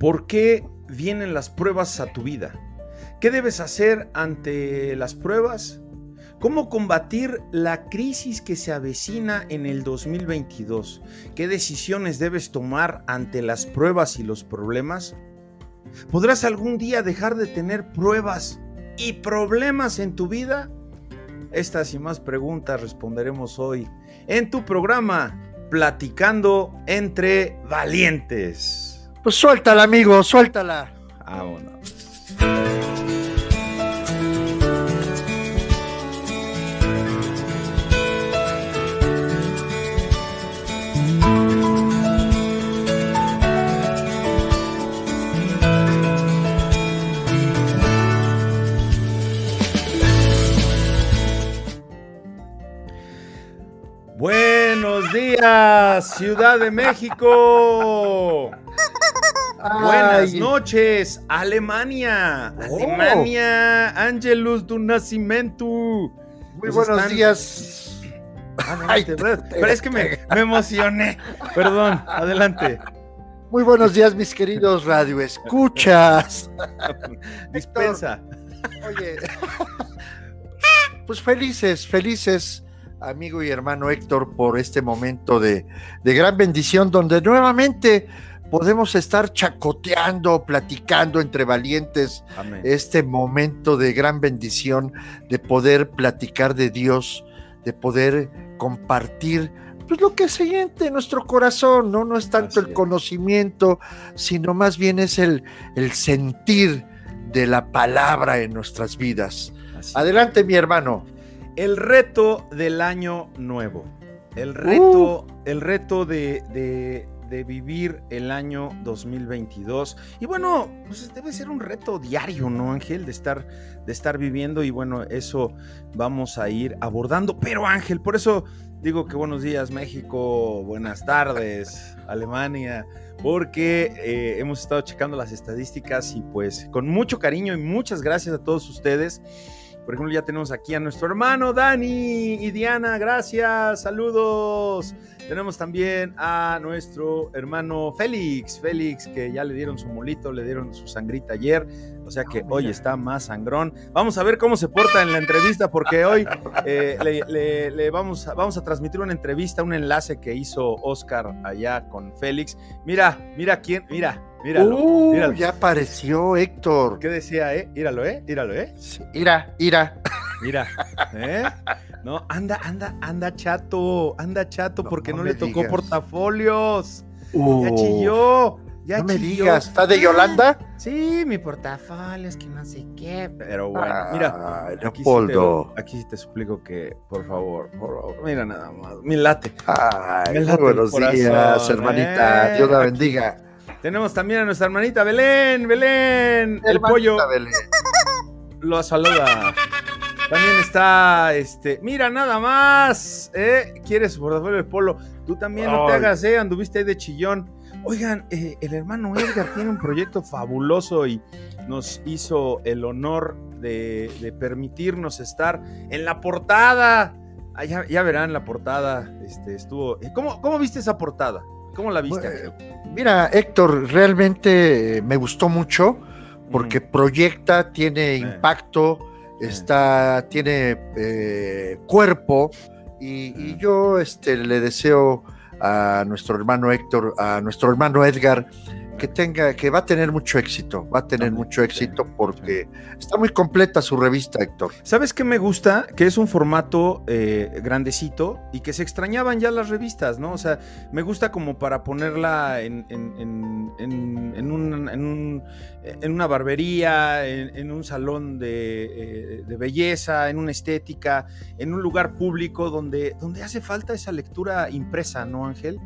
¿Por qué vienen las pruebas a tu vida? ¿Qué debes hacer ante las pruebas? ¿Cómo combatir la crisis que se avecina en el 2022? ¿Qué decisiones debes tomar ante las pruebas y los problemas? ¿Podrás algún día dejar de tener pruebas y problemas en tu vida? Estas y más preguntas responderemos hoy en tu programa Platicando entre Valientes. Pues suéltala, amigo, suéltala. Buenos días, Ciudad de México. Buenas noches, Alemania. Oh. Alemania, Angelus du Nascimento. Muy buenos están- días. Ah, no, Ay, te- pero es que me, me emocioné. Perdón, adelante. Muy buenos días, mis queridos radioescuchas. Dispensa. Oye, pues felices, felices, amigo y hermano Héctor, por este momento de, de gran bendición, donde nuevamente podemos estar chacoteando, platicando entre valientes, Amén. este momento de gran bendición, de poder platicar de Dios, de poder compartir. Pues lo que se siente en nuestro corazón, ¿no? No es tanto Así el conocimiento, sino más bien es el, el sentir de la palabra en nuestras vidas. Así. Adelante, mi hermano. El reto del año nuevo. El reto, el reto de, de- de vivir el año 2022. Y bueno, pues debe ser un reto diario, ¿no, Ángel? De estar, de estar viviendo. Y bueno, eso vamos a ir abordando. Pero Ángel, por eso digo que buenos días, México. Buenas tardes, Alemania. Porque eh, hemos estado checando las estadísticas y pues con mucho cariño y muchas gracias a todos ustedes. Por ejemplo, ya tenemos aquí a nuestro hermano Dani y Diana, gracias, saludos. Tenemos también a nuestro hermano Félix, Félix, que ya le dieron su molito, le dieron su sangrita ayer, o sea que Ah, hoy está más sangrón. Vamos a ver cómo se porta en la entrevista, porque hoy eh, le, le- le vamos, a, vamos a transmitir una entrevista, un enlace que hizo Oscar allá con Félix. Mira, mira quién, mira, míralo. Uh, míralo. ya apareció Héctor. ¿Qué decía, eh? Míralo, eh, míralo, eh. Sí, Ira, ira. Mira, ¿eh? No, anda, anda, anda chato, anda chato No, porque no, no le me tocó digas. portafolios. Ya Uh, chilló, ya no me chilló. digas, ¿está de Ah, Yolanda? Sí, mi portafolio, es que no sé qué. Pero bueno, mira. Aquí sí, te, aquí sí te suplico que, por favor, por favor, mira nada más, mi late. Ay, Me late buenos días, corazón, hermanita. ¿eh? Dios la bendiga. Tenemos también a nuestra hermanita Belén, Belén, el pollo Belén. lo saluda. También está, este, mira nada más, ¿eh? ¿Quieres su portafolio de polo? Tú también no te hagas, ¿eh? Anduviste ahí de chillón. Oigan, eh, el hermano Edgar tiene un proyecto fabuloso y nos hizo el honor de, de permitirnos estar en la portada. Ah, ya, ya verán la portada, este, estuvo... eh, ¿Cómo, cómo viste esa portada? ¿Cómo la viste? Bueno, Mira, Héctor, realmente me gustó mucho porque proyecta, tiene impacto, está, tiene eh, cuerpo y, y yo este, le deseo a nuestro hermano Héctor, a nuestro hermano Edgar, que tenga, que va a tener mucho éxito, va a tener mucho éxito porque está muy completa su revista, Héctor. ¿Sabes qué me gusta? Que es un formato eh, grandecito y que se extrañaban ya las revistas, ¿no? O sea, me gusta como para ponerla en, en- en- en- en un- en un- en una barbería, en, en un salón de, eh, de belleza, en una estética, en un lugar público donde, donde hace falta esa lectura impresa, ¿no, Ángel?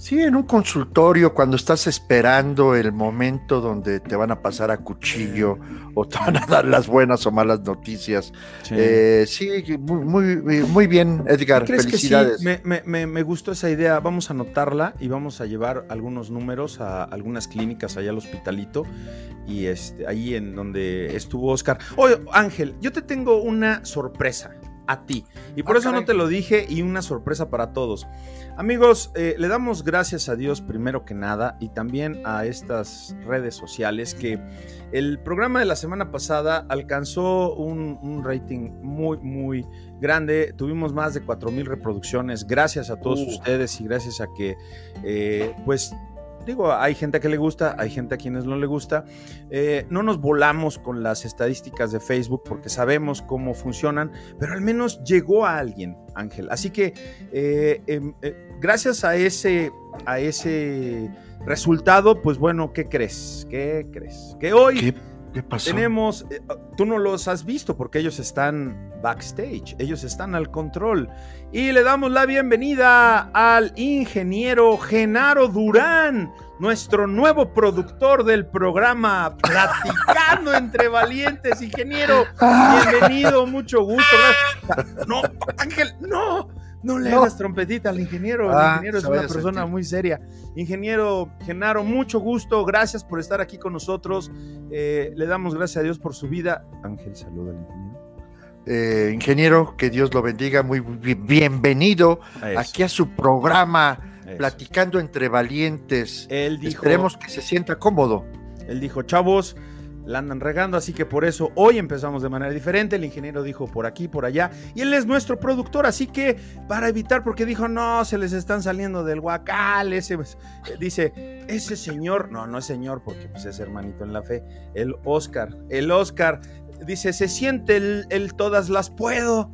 Sí, en un consultorio, cuando estás esperando el momento donde te van a pasar a cuchillo o te van a dar las buenas o malas noticias. Sí. Eh, sí, muy, muy, muy bien, Edgar. ¿Crees que Felicidades. sí? Me, me- me- me gustó esa idea. Vamos a anotarla y vamos a llevar algunos números a algunas clínicas allá al hospitalito y este, ahí en donde estuvo Oscar. Oye, Ángel, yo te tengo una sorpresa. A ti. Y por Ah, eso no te lo dije y una sorpresa para todos. Amigos, eh, le damos gracias a Dios primero que nada y también a estas redes sociales que el programa de la semana pasada alcanzó un, un rating muy, muy grande. Tuvimos más de 4.000 reproducciones. Gracias a todos Uh. ustedes y gracias a que, eh, pues, digo, hay gente que le gusta, hay gente a quienes no le gusta. Eh, no nos volamos con las estadísticas de Facebook porque sabemos cómo funcionan, pero al menos llegó a alguien, Ángel. Así que eh, em, eh, gracias a ese, a ese resultado, pues bueno, ¿qué crees? ¿Qué crees? Que hoy ¿Qué, qué pasó? tenemos, eh, tú no los has visto porque ellos están backstage, ellos están al control. Y le damos la bienvenida al ingeniero Genaro Durán, nuestro nuevo productor del programa Platicando entre Valientes. Ingeniero, bienvenido, mucho gusto. No, Ángel, no. No le No. hagas trompetita al ingeniero. El Ah, ingeniero es una persona sentir. muy seria. Ingeniero Genaro, mucho gusto. Gracias por estar aquí con nosotros. Eh, le damos gracias a Dios por su vida. Ángel, saluda al ingeniero. Eh, ingeniero, que Dios lo bendiga, muy bi- bienvenido A aquí a su programa a. Platicando entre Valientes. Él dijo, Esperemos que se sienta cómodo. él dijo, chavos, la andan regando, así que por eso hoy empezamos de manera diferente. El ingeniero dijo por aquí, por allá, y él es nuestro productor, así que para evitar, porque dijo, no, se les están saliendo del guacal, ese, pues, eh, dice, ese señor, no, no es señor, porque pues, es hermanito en la fe, el Oscar, el Oscar, dice, se siente el, el todas las puedo.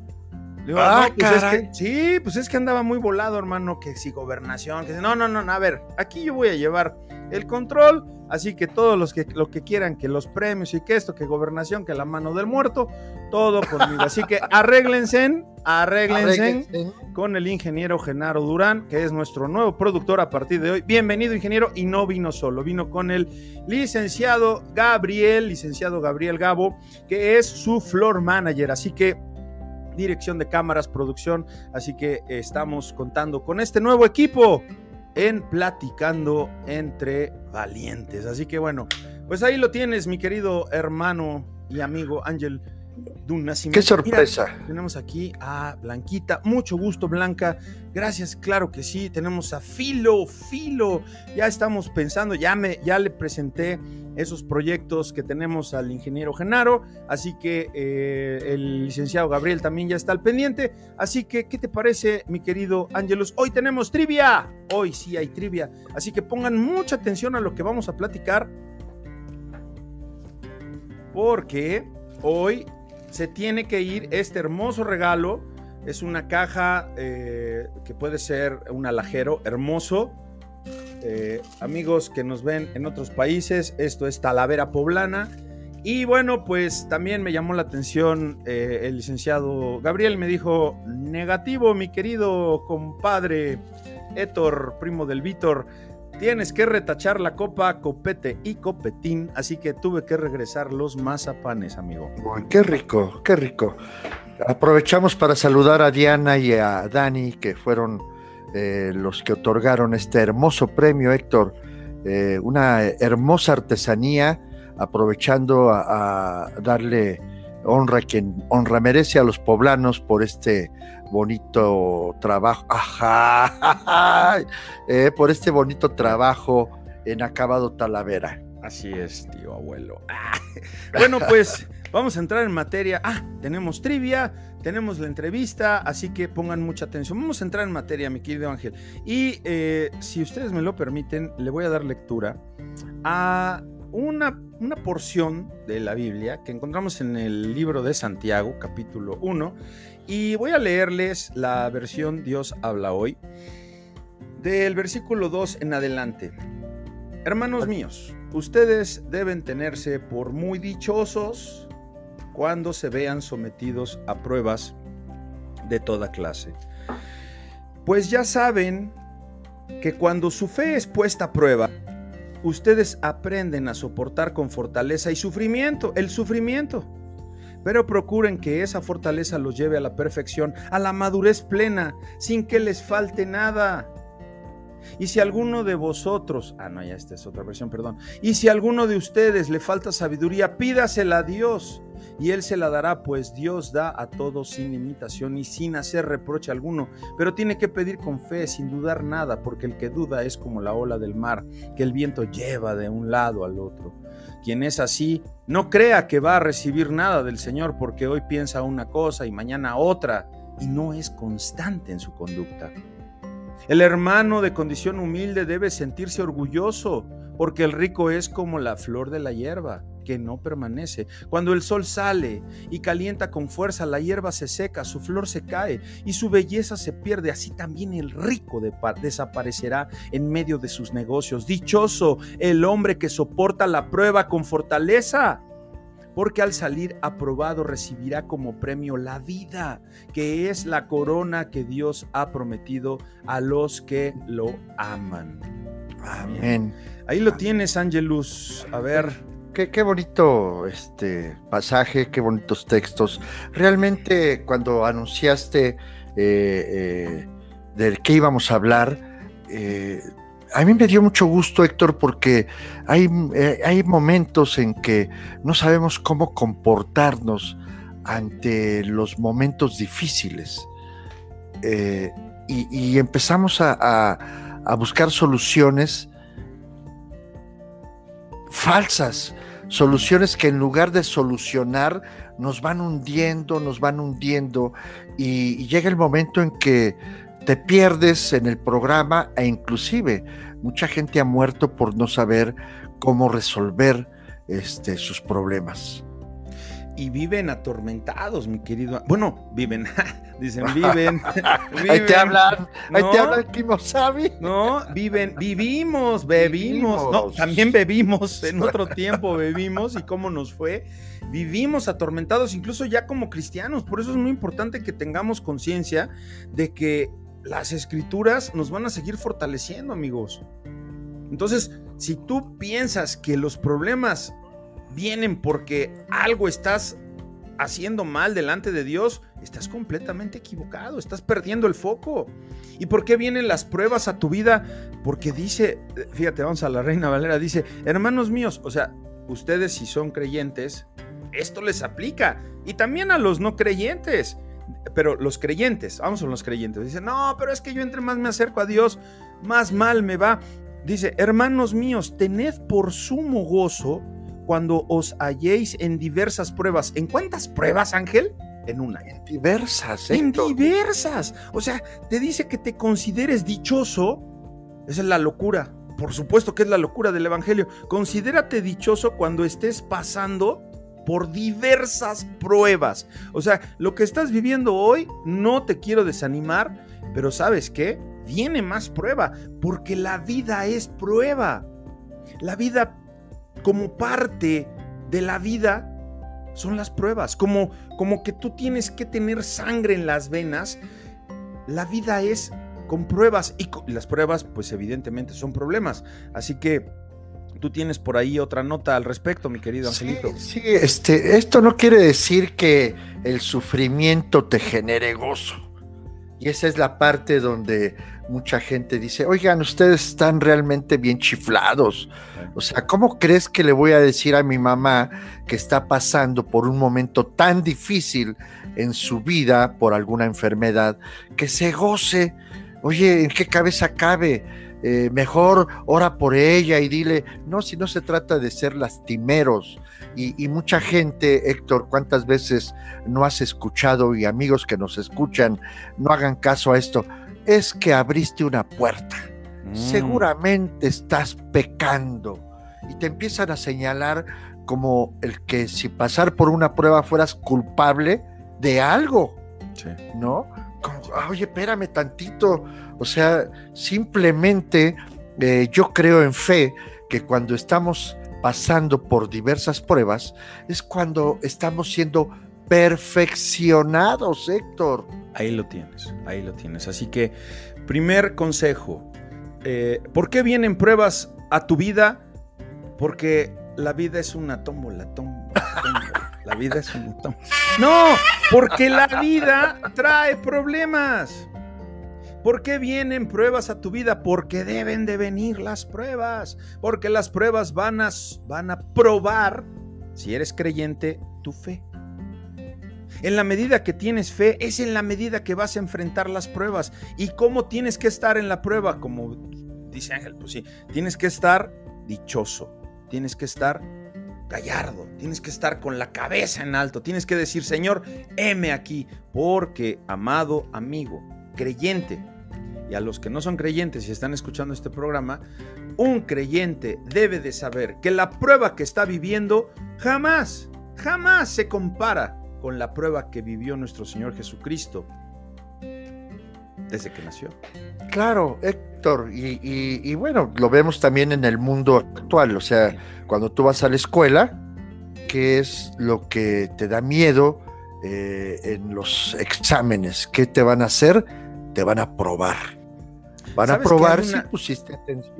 Le digo, Ah, "No, pues es que- sí, pues es que andaba muy volado, hermano, que si gobernación, que si- no, no, no, a ver, aquí yo voy a llevar el control, así que todos los que lo que quieran, que los premios y que esto, que gobernación, que la mano del muerto, todo conmigo. Así que arréglense, arréglense Arréglense. con el ingeniero Genaro Durán, que es nuestro nuevo productor a partir de hoy. Bienvenido, ingeniero, y no vino solo, vino con el licenciado Gabriel, licenciado Gabriel Gabo, que es su floor manager. Así que dirección de cámaras, producción. Así que estamos contando con este nuevo equipo en Platicando entre Valientes. Así que bueno, pues ahí lo tienes, mi querido hermano y amigo Ángel Dunacimiento. Qué sorpresa. tenemos aquí a Blanquita. Mucho gusto, Blanca. Gracias, claro que sí. Tenemos a Filo, Filo. Ya estamos pensando, ya, me, ya le presenté esos proyectos que tenemos al ingeniero Genaro. Así que eh, el licenciado Gabriel también ya está al pendiente. Así que, ¿qué te parece, mi querido Ángelus? Hoy tenemos trivia. Hoy sí hay trivia. Así que pongan mucha atención a lo que vamos a platicar. Porque hoy se tiene que ir este hermoso regalo. Es una caja eh, que puede ser un alajero hermoso. Eh, amigos que nos ven en otros países, esto es Talavera Poblana. Y bueno, pues también me llamó la atención eh, el licenciado Gabriel, me dijo, negativo, mi querido compadre Héctor, primo del Víctor, tienes que retachar la copa, copete y copetín, así que tuve que regresar los mazapanes, amigo. Uy, qué rico, qué rico. Aprovechamos para saludar a Diana y a Dani, que fueron eh, los que otorgaron este hermoso premio, Héctor. Eh, una hermosa artesanía, aprovechando a, a darle honra quien honra merece a los poblanos por este bonito trabajo. Ajá, eh, por este bonito trabajo en acabado Talavera. Así es, tío abuelo. Bueno, pues vamos a entrar en materia. Ah, tenemos trivia, tenemos la entrevista, así que pongan mucha atención. Vamos a entrar en materia, mi querido Ángel. Y eh, si ustedes me lo permiten, le voy a dar lectura a una, una porción de la Biblia que encontramos en el libro de Santiago, capítulo 1. Y voy a leerles la versión Dios habla hoy, del versículo 2 en adelante. Hermanos míos, ustedes deben tenerse por muy dichosos cuando se vean sometidos a pruebas de toda clase. Pues ya saben que cuando su fe es puesta a prueba, ustedes aprenden a soportar con fortaleza y sufrimiento, el sufrimiento. Pero procuren que esa fortaleza los lleve a la perfección, a la madurez plena, sin que les falte nada. Y si alguno de vosotros, ah, no, ya esta es otra versión, perdón. Y si alguno de ustedes le falta sabiduría, pídasela a Dios, y él se la dará, pues Dios da a todos sin limitación y sin hacer reproche alguno, pero tiene que pedir con fe, sin dudar nada, porque el que duda es como la ola del mar, que el viento lleva de un lado al otro. Quien es así, no crea que va a recibir nada del Señor, porque hoy piensa una cosa y mañana otra, y no es constante en su conducta. El hermano de condición humilde debe sentirse orgulloso, porque el rico es como la flor de la hierba, que no permanece. Cuando el sol sale y calienta con fuerza, la hierba se seca, su flor se cae y su belleza se pierde. Así también el rico desaparecerá en medio de sus negocios. Dichoso el hombre que soporta la prueba con fortaleza porque al salir aprobado recibirá como premio la vida, que es la corona que Dios ha prometido a los que lo aman. Amén. Ahí lo tienes, Angelus. A ver. Qué, bonito este pasaje, qué bonitos textos. Realmente cuando anunciaste eh, eh, de qué íbamos a hablar, eh, a mí me dio mucho gusto, Héctor, porque hay, hay momentos en que no sabemos cómo comportarnos ante los momentos difíciles. Y, empezamos a, buscar soluciones falsas, soluciones que en lugar de solucionar nos van hundiendo, nos van hundiendo y llega el momento en que te pierdes en el programa e inclusive mucha gente ha muerto por no saber cómo resolver este, sus problemas. Y viven atormentados, mi querido. Bueno, viven, dicen viven, Ahí te hablan, ahí te hablan Kimosabi. No, viven, vivimos, bebimos. No, también bebimos, en otro tiempo bebimos y cómo nos fue. Vivimos atormentados, incluso ya como cristianos. Por eso es muy importante que tengamos conciencia de que las escrituras nos van a seguir fortaleciendo, amigos. Entonces, si tú piensas que los problemas vienen porque algo estás haciendo mal delante de Dios, estás completamente equivocado, estás perdiendo el foco. ¿Y por qué vienen las pruebas a tu vida? Porque dice, fíjate, vamos a la Reina Valera, dice, hermanos míos, o sea, ustedes si son creyentes, esto les aplica. Y también a los no creyentes pero los creyentes, vamos con los creyentes, dicen, no, pero es que yo entre más me acerco a Dios, más mal me va. Dice, hermanos míos, tened por sumo gozo cuando os halléis en diversas pruebas. ¿En cuántas pruebas, Ángel? En una. En diversas. En diversas. O sea, te dice que te consideres dichoso. Esa es la locura. Por supuesto que es la locura del Evangelio. Considérate dichoso cuando estés pasando por diversas pruebas. O sea, lo que estás viviendo hoy, no te quiero desanimar, pero ¿sabes qué? Viene más prueba, porque la vida es prueba. La vida como parte de la vida son las pruebas, como, como que tú tienes que tener sangre en las venas. La vida es con pruebas y las pruebas pues evidentemente son problemas. Así que Tú tienes por ahí otra nota al respecto, mi querido Angelito. Sí, este, esto no quiere decir que el sufrimiento te genere gozo. Y esa es la parte donde mucha gente dice, oigan, ustedes están realmente bien chiflados. O sea, ¿cómo crees que le voy a decir a mi mamá que está pasando por un momento tan difícil en su vida por alguna enfermedad que se goce? Oye, ¿en qué cabeza cabe? Eh, mejor ora por ella y dile, no, si no se trata de ser lastimeros. Y, mucha gente, Héctor, ¿cuántas veces no has escuchado y amigos que nos escuchan no hagan caso a esto? Es que abriste una puerta. Mm. Seguramente estás pecando. Y te empiezan a señalar como el que si pasar por una prueba fueras culpable de algo. ¿No? oye, espérame tantito. O sea, simplemente eh, yo creo en fe que cuando estamos pasando por diversas pruebas es cuando estamos siendo perfeccionados, Héctor. Ahí lo tienes, ahí lo tienes. Así que, primer consejo, eh, ¿por qué vienen pruebas a tu vida? Porque la vida es una tómbola, tómbola, tómbola. La vida es un montón. No, porque la vida trae problemas. ¿Por qué vienen pruebas a tu vida? Porque deben de venir las pruebas. Porque las pruebas van a, van a probar, si eres creyente, tu fe. En la medida que tienes fe, es en la medida que vas a enfrentar las pruebas. ¿Y cómo tienes que estar en la prueba? Como dice Ángel, pues sí, tienes que estar dichoso, tienes que estar gallardo, tienes que estar con la cabeza en alto, tienes que decir, Señor, heme aquí, porque, amado amigo, creyente, y a los que no son creyentes y están escuchando este programa, un creyente debe de saber que la prueba que está viviendo jamás, jamás se compara con la prueba que vivió nuestro Señor Jesucristo desde que nació. Claro, Héctor, y, bueno, lo vemos también en el mundo actual, o sea, cuando tú vas a la escuela, ¿qué es lo que te da miedo eh, en los exámenes? ¿Qué te van a hacer? Te van a probar. Van a probar si pusiste atención,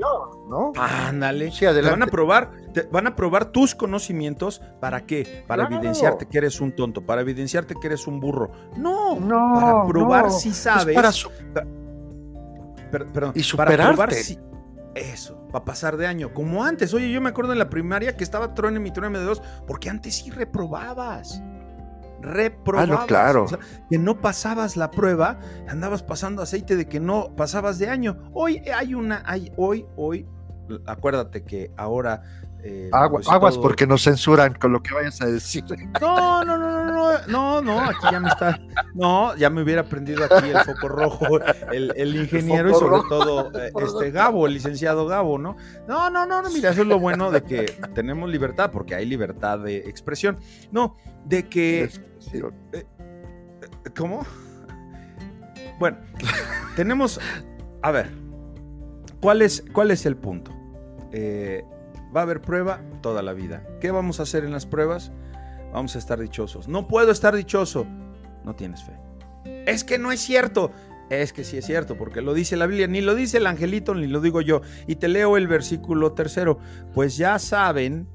¿no? Ándale. Sí, adelante. Te van a probar, van a probar tus conocimientos. ¿Para qué? Para evidenciarte que eres un tonto, para evidenciarte que eres un burro. No, no. Para probar si sabes. para perdón, y superarte. Para probar si, eso, para pasar de año. Como antes. Oye, yo me acuerdo en la primaria que estaba trone mi trone de dos, porque antes sí reprobabas reprobabas. Ah, claro. que no pasabas la prueba, andabas pasando aceite de que no pasabas de año. Hoy hay una, hay, hoy, hoy, acuérdate que ahora eh, aguas porque nos censuran con lo que vayas a decir. No, no, no, no, no, no, aquí ya me está, no, ya me hubiera aprendido aquí el foco rojo, el, ingeniero y sobre todo eh, este Gabo, el licenciado Gabo, ¿no? No, no, no, no, mira, eso es lo bueno de que tenemos libertad, porque hay libertad de expresión. No, de que. Eh, ¿Cómo? Bueno, tenemos. A ver, ¿cuál es, cuál es el punto? Eh, Va a haber prueba toda la vida. ¿Qué vamos a hacer en las pruebas? Vamos a estar dichosos. No puedo estar dichoso. No tienes fe. Es que no es cierto. Es que sí es cierto, porque lo dice la Biblia, ni lo dice el angelito, ni lo digo yo. Y te leo el versículo tercero. Pues ya saben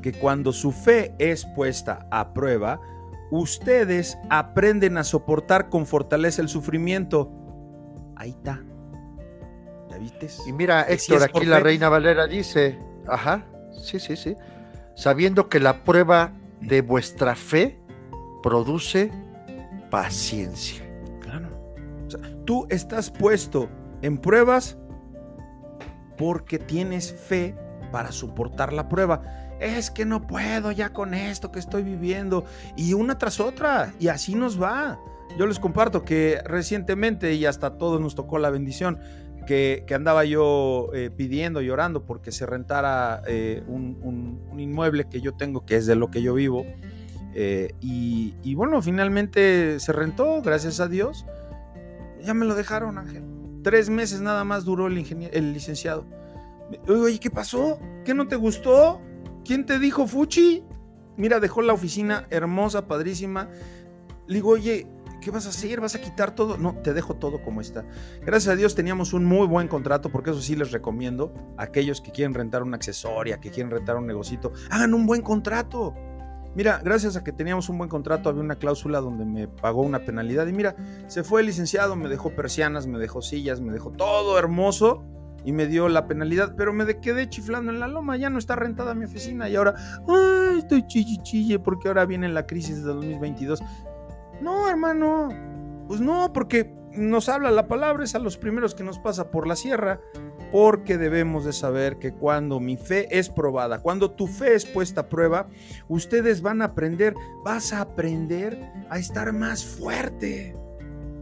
que cuando su fe es puesta a prueba, ustedes aprenden a soportar con fortaleza el sufrimiento. Ahí está. ¿Ya viste? Y mira, Héctor, aquí la reina Valera dice, Ajá, sí, sí, sí. Sabiendo que la prueba de vuestra fe produce paciencia. Claro. O sea, tú estás puesto en pruebas porque tienes fe para soportar la prueba. Es que no puedo ya con esto que estoy viviendo. Y una tras otra. Y así nos va. Yo les comparto que recientemente, y hasta todos nos tocó la bendición, que, andaba yo eh, pidiendo, llorando porque se rentara eh, un, inmueble que yo tengo, que es de lo que yo vivo. Eh, y, bueno, finalmente se rentó, gracias a Dios. Ya me lo dejaron, Ángel. Tres meses nada más duró el, el licenciado. Oye, ¿qué pasó? ¿Qué no te gustó? ¿Quién te dijo, Fuchi? Mira, dejó la oficina hermosa, padrísima. Le digo, oye, ¿Qué vas a hacer? ¿Vas a quitar todo? No, te dejo todo como está. Gracias a Dios teníamos un muy buen contrato, porque eso sí les recomiendo a aquellos que quieren rentar una accesoria, que quieren rentar un negocito, hagan un buen contrato. Mira, gracias a que teníamos un buen contrato, había una cláusula donde me pagó una penalidad. Y mira, se fue el licenciado, me dejó persianas, me dejó sillas, me dejó todo hermoso y me dio la penalidad, pero me quedé chiflando en la loma, ya no está rentada mi oficina y ahora, ay, estoy chille chille porque ahora viene la crisis de 2022. No, hermano, pues no, porque nos habla la palabra, es a los primeros que nos pasa por la sierra, porque debemos de saber que cuando mi fe es probada, cuando tu fe es puesta a prueba, ustedes van a aprender, vas a aprender a estar más fuerte.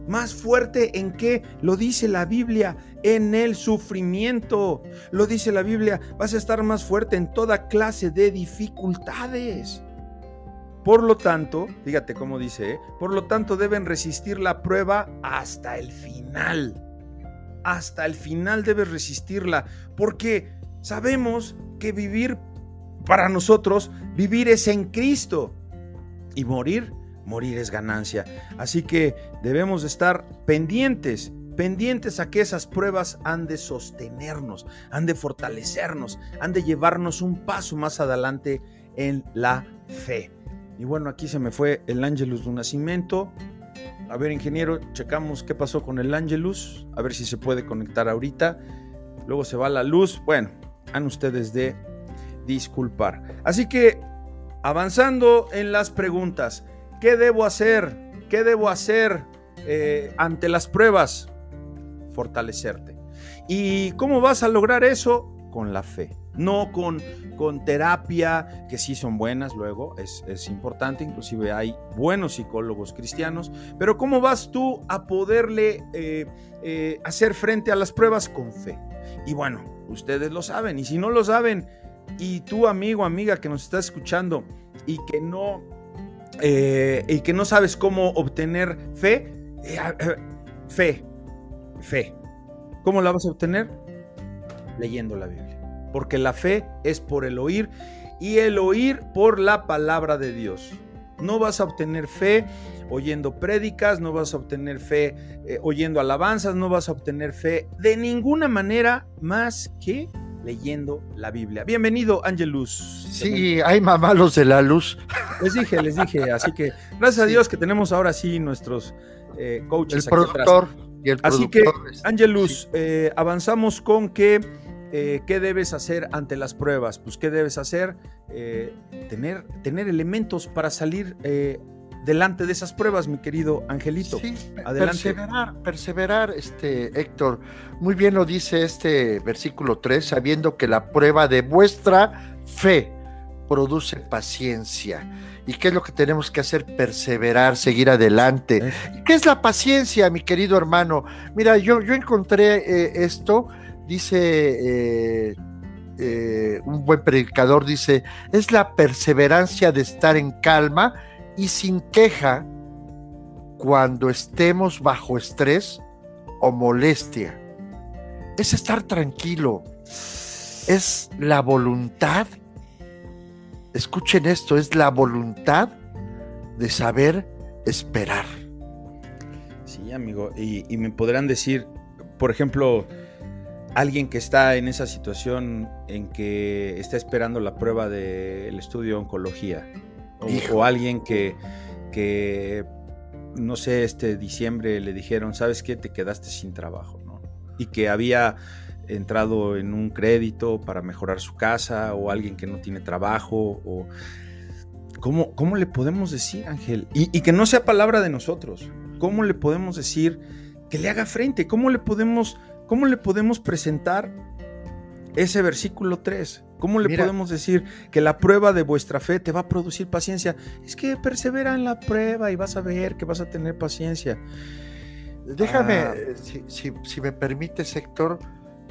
Más fuerte en qué? Lo dice la Biblia, en el sufrimiento. Lo dice la Biblia, vas a estar más fuerte en toda clase de dificultades. Por lo tanto, fíjate cómo dice, ¿eh? por lo tanto deben resistir la prueba hasta el final. Hasta el final debes resistirla, porque sabemos que vivir para nosotros, vivir es en Cristo y morir, morir es ganancia. Así que debemos estar pendientes, pendientes a que esas pruebas han de sostenernos, han de fortalecernos, han de llevarnos un paso más adelante en la fe. Y bueno, aquí se me fue el Angelus de un nacimiento. A ver, ingeniero, checamos qué pasó con el Angelus. A ver si se puede conectar ahorita. Luego se va la luz. Bueno, han ustedes de disculpar. Así que avanzando en las preguntas. ¿Qué debo hacer? ¿Qué debo hacer eh, ante las pruebas? Fortalecerte. ¿Y cómo vas a lograr eso? Con la fe. No con, con terapia, que sí son buenas luego, es, es importante, inclusive hay buenos psicólogos cristianos, pero ¿cómo vas tú a poderle eh, eh, hacer frente a las pruebas con fe? Y bueno, ustedes lo saben, y si no lo saben, y tú amigo, amiga que nos estás escuchando y que no, eh, y que no sabes cómo obtener fe, fe, fe. ¿Cómo la vas a obtener? Leyendo la Biblia porque la fe es por el oír y el oír por la palabra de Dios. No vas a obtener fe oyendo prédicas, no vas a obtener fe eh, oyendo alabanzas, no vas a obtener fe de ninguna manera más que leyendo la Biblia. Bienvenido, Angelus. Sí, hay mamalos de la luz. Les dije, les dije, así que gracias a Dios que tenemos ahora sí nuestros eh, coaches. El productor y el Así que, Angelus, eh, avanzamos con que eh, ¿qué debes hacer ante las pruebas? Pues, ¿qué debes hacer? Eh, tener, tener elementos para salir eh, delante de esas pruebas, mi querido Angelito. Sí, perseverar, perseverar, este, Héctor. Muy bien lo dice este versículo 3, sabiendo que la prueba de vuestra fe produce paciencia. ¿Y qué es lo que tenemos que hacer? Perseverar, seguir adelante. ¿Qué es la paciencia, mi querido hermano? Mira, yo, yo encontré esto dice eh, eh, un buen predicador, dice, es la perseverancia de estar en calma y sin queja cuando estemos bajo estrés o molestia. Es estar tranquilo. Es la voluntad. Escuchen esto, es la voluntad de saber esperar. Sí, amigo, y, y me podrán decir, por ejemplo, alguien que está en esa situación en que está esperando la prueba del estudio de oncología o, alguien que, que, no sé, este diciembre le dijeron, ¿sabes qué? Te quedaste sin trabajo, ¿no? Y que había entrado en un crédito para mejorar su casa o alguien que no tiene trabajo o... ¿Cómo, cómo le podemos decir, Ángel? Y, y que no sea palabra de nosotros. ¿Cómo le podemos decir que le haga frente? ¿Cómo le podemos ¿Cómo le podemos presentar ese versículo 3? ¿Cómo le podemos decir que la prueba de vuestra fe te va a producir paciencia? Es que persevera en la prueba y vas a ver que vas a tener paciencia. Déjame, ah. eh, si, me permites, Héctor,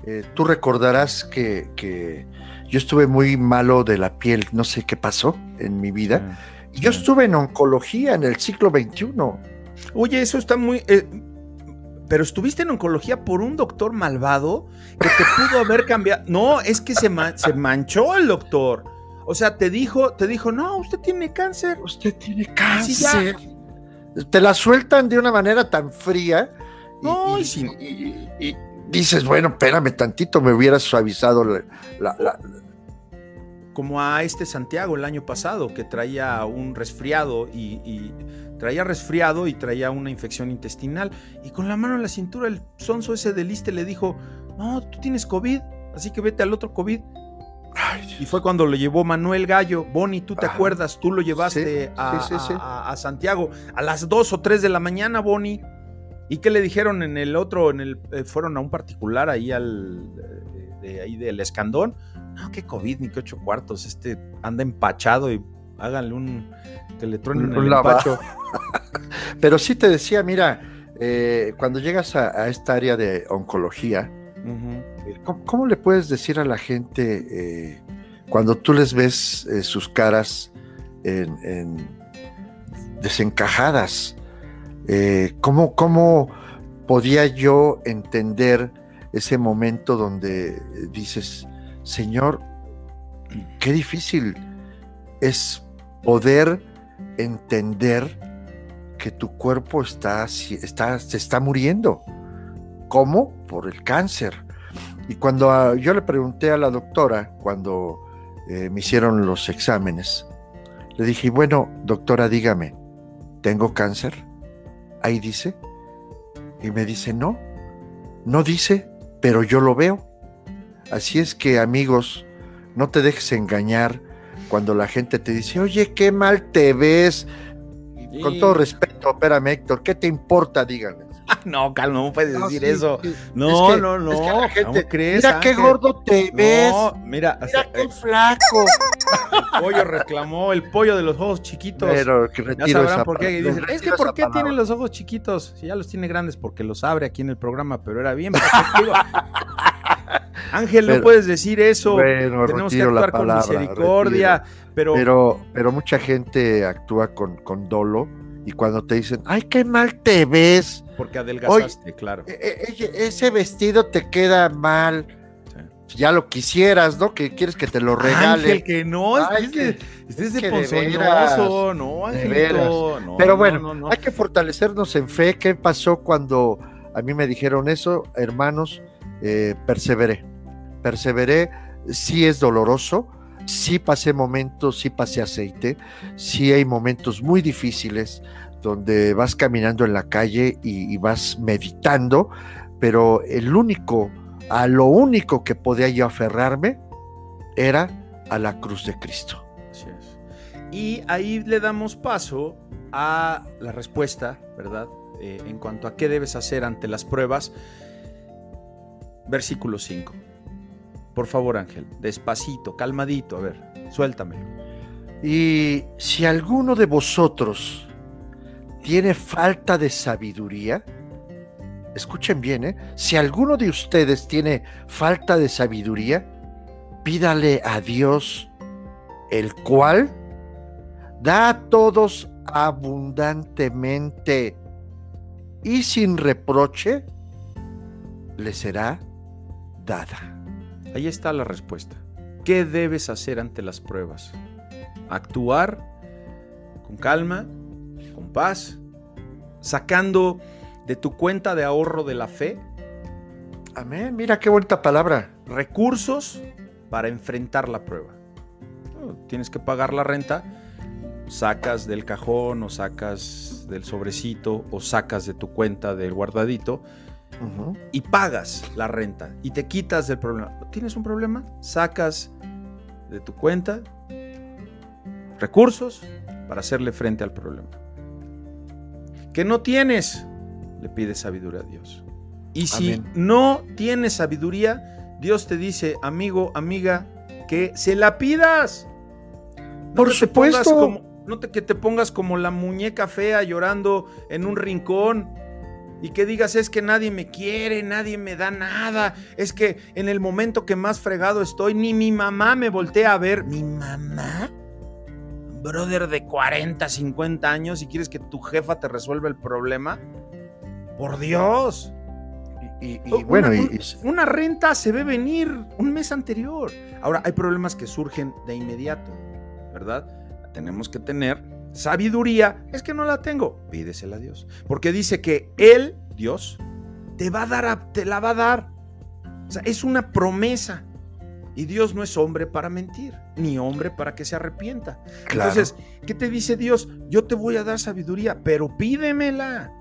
eh, tú recordarás que, yo estuve muy malo de la piel, no sé qué pasó en mi vida. y yo estuve en oncología en el siglo XXI. Oye, eso está muy... Eh, pero estuviste en oncología por un doctor malvado que te pudo haber cambiado. No, es que se, se manchó el doctor. O sea, te dijo, te dijo, no, usted tiene cáncer. Usted tiene cáncer. te la sueltan de una manera tan fría. No, y, dices, bueno, espérame tantito, me hubiera suavizado la, Como a este Santiago el año pasado, que traía un resfriado y Traía resfriado y traía una infección intestinal. Y con la mano en la cintura, el sonso ese del Liste le dijo: No, tú tienes COVID, así que vete al otro COVID. y fue cuando lo llevó Manuel Gallo. Bonnie, tú te acuerdas, tú lo llevaste a, Santiago a las 2 o 3 de la mañana, Bonnie. ¿Y qué le dijeron en el otro? En el, eh, fueron a un particular ahí al de, ahí del escandón. No, qué COVID, ni qué ocho cuartos. Este anda empachado y háganle un que le truenen el empacho. Pero sí te decía, mira, eh, cuando llegas a, esta área de oncología, eh, ¿cómo, le puedes decir a la gente eh, cuando tú les ves sus caras desencajadas? ¿cómo, ¿Cómo podía yo entender ese momento donde dices, Señor, qué difícil es poder entender que tu cuerpo está, está, se está muriendo. ¿Cómo? Por el cáncer. Y cuando ah, yo le pregunté a la doctora, cuando eh, me hicieron los exámenes, le dije, bueno, doctora, dígame, ¿tengo cáncer? Ahí dice. Y me dice, no, no dice, pero yo lo veo. Así es que amigos, no te dejes engañar cuando la gente te dice, oye, qué mal te ves. Con todo respeto, espérame, Héctor, ¿qué te importa? Díganme. no, calma, no puedes decir eso. No, no, no. crees, mira qué gordo te ves. mira, mira qué flaco. El pollo reclamó el pollo de los ojos chiquitos. Pero que retiro ya por qué. es que ¿por qué tiene los ojos chiquitos? Si ya los tiene grandes, porque los abre aquí en el programa, pero era bien Ángel, no puedes decir eso. Tenemos que actuar con misericordia. Pero... pero, pero mucha gente actúa con, con dolo y cuando te dicen, ay, qué mal te ves. Porque adelgazaste, claro. E, e, ese vestido te queda mal. Ya lo quisieras, ¿no? Que quieres que te lo regale. Ángel, que no, es de, es de ponzoñoso, no, Angelito, no, Pero bueno, hay que fortalecernos en fe. ¿Qué pasó cuando a mí me dijeron eso? Hermanos, eh, perseveré. Perseveré, sí es doloroso, sí pasé momentos, sí pasé aceite, sí hay momentos muy difíciles donde vas caminando en la calle y, vas meditando, pero el único, a lo único que podía yo aferrarme era a la cruz de Cristo. Y ahí le damos paso a la respuesta, ¿verdad? Eh, en cuanto a qué debes hacer ante las pruebas. Versículo 5. Por favor, Ángel, despacito, calmadito, a ver, suéltamelo. Y si alguno de vosotros tiene falta de sabiduría, escuchen bien, ¿eh? si alguno de ustedes tiene falta de sabiduría, pídale a Dios, el cual da a todos abundantemente y sin reproche, le será dada. Ahí está la respuesta. ¿Qué debes hacer ante las pruebas? Actuar con calma, con paz, sacando de tu cuenta de ahorro de la fe. Amén, mira qué bonita palabra. Recursos para enfrentar la prueba. tienes que pagar la renta, sacas del cajón o sacas del sobrecito o sacas de tu cuenta del guardadito y pagas la renta y te quitas del problema. ¿Tienes un problema? Sacas de tu cuenta recursos para hacerle frente al problema. ¿Que no tienes? Le pides sabiduría a Dios. Y si no tienes sabiduría, Dios te dice, amigo, amiga, que se la pidas. Por supuesto. no te, que te pongas como la muñeca fea llorando en un rincón y que digas es que nadie me quiere, nadie me da nada, es que en el momento que más fregado estoy, ni mi mamá me voltea a ver. ¿Mi mamá? Brother de 40, 50 años y quieres que tu jefa te resuelva el problema. Por Dios. Y, bueno, una renta se ve venir un mes anterior. Ahora, hay problemas que surgen de inmediato, ¿verdad? Tenemos que tener sabiduría, es que no la tengo. Pídesela a Dios. Porque dice que Él, Dios, te va a dar, te la va a dar. O sea, es una promesa. Y Dios no es hombre para mentir, ni hombre para que se arrepienta. Entonces, ¿qué te dice Dios? Yo te voy a dar sabiduría, pero pídemela.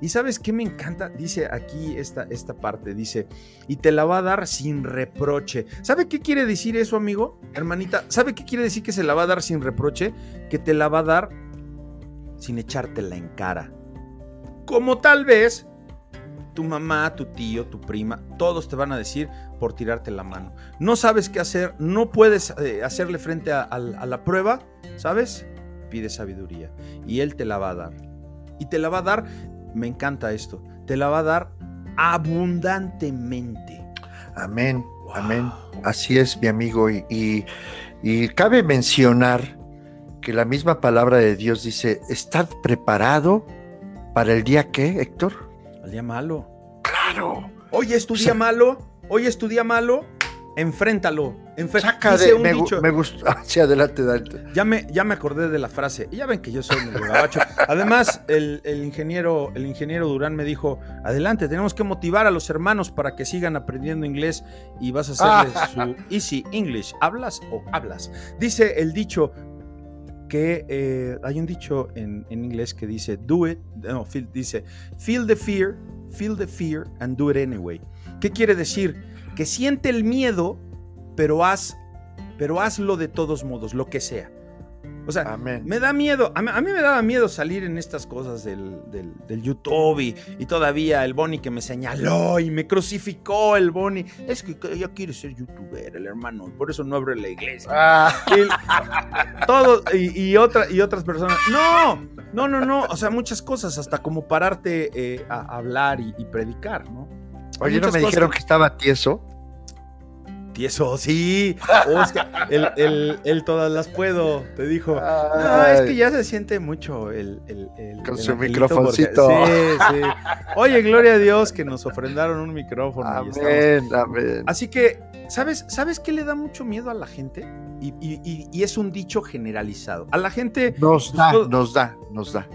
Y sabes qué me encanta, dice aquí esta, esta parte, dice, y te la va a dar sin reproche. ¿Sabe qué quiere decir eso, amigo? Hermanita, ¿sabe qué quiere decir que se la va a dar sin reproche? Que te la va a dar sin echártela en cara. Como tal vez tu mamá, tu tío, tu prima, todos te van a decir por tirarte la mano. No sabes qué hacer, no puedes eh, hacerle frente a la prueba, ¿sabes? Pide sabiduría y Él te la va a dar. Y te la va a dar me encanta esto, te la va a dar abundantemente. Amén, amén. Así es, mi amigo. Y, y, cabe mencionar que la misma palabra de Dios dice, ¿estás preparado para el día qué, Héctor? El día malo. Claro. Hoy es tu día malo, hoy es tu día malo, enfréntalo. Saca de, me, me gustó. Hacia adelante, adelante. Ya me, ya me acordé de la frase. ya ven que yo soy medio gabacho. Además, el, ingeniero, el ingeniero Durán me dijo: Adelante, tenemos que motivar a los hermanos para que sigan aprendiendo inglés y vas a hacerles su Easy English. ¿Hablas o hablas? Dice el dicho que eh, hay un dicho en, en, inglés que dice: Do it. No, dice: Feel the fear, feel the fear and do it anyway. ¿Qué quiere decir? Que siente el miedo pero haz pero hazlo de todos modos, lo que sea. O sea, Amén. me da miedo, a mí, a mí me daba miedo salir en estas cosas del, del- del YouTube y, y todavía el Bonnie que me señaló y me crucificó el Bonnie. Es que ella quiere ser youtuber, el hermano, y por eso no abre la iglesia. Ah, Y, todo, y, y otra- y otras personas. No, no, no, no. O sea, muchas cosas, hasta como pararte eh, a hablar y, y predicar, ¿no? Oye, ¿no me cosas dijeron que estaba tieso? Tieso, sí. Oh, es que él, él- él todas las puedo, te dijo. No, es que ya se siente mucho el. el- el- Con el su microfoncito. porque- Sí, sí. Oye, gloria a Dios que nos ofrendaron un micrófono. estamos- Amén. Así que, ¿sabes, ¿sabes qué le da mucho miedo a la gente? Y, y- y- es un dicho generalizado. A la gente, Nos da, todo- nos da, nos da.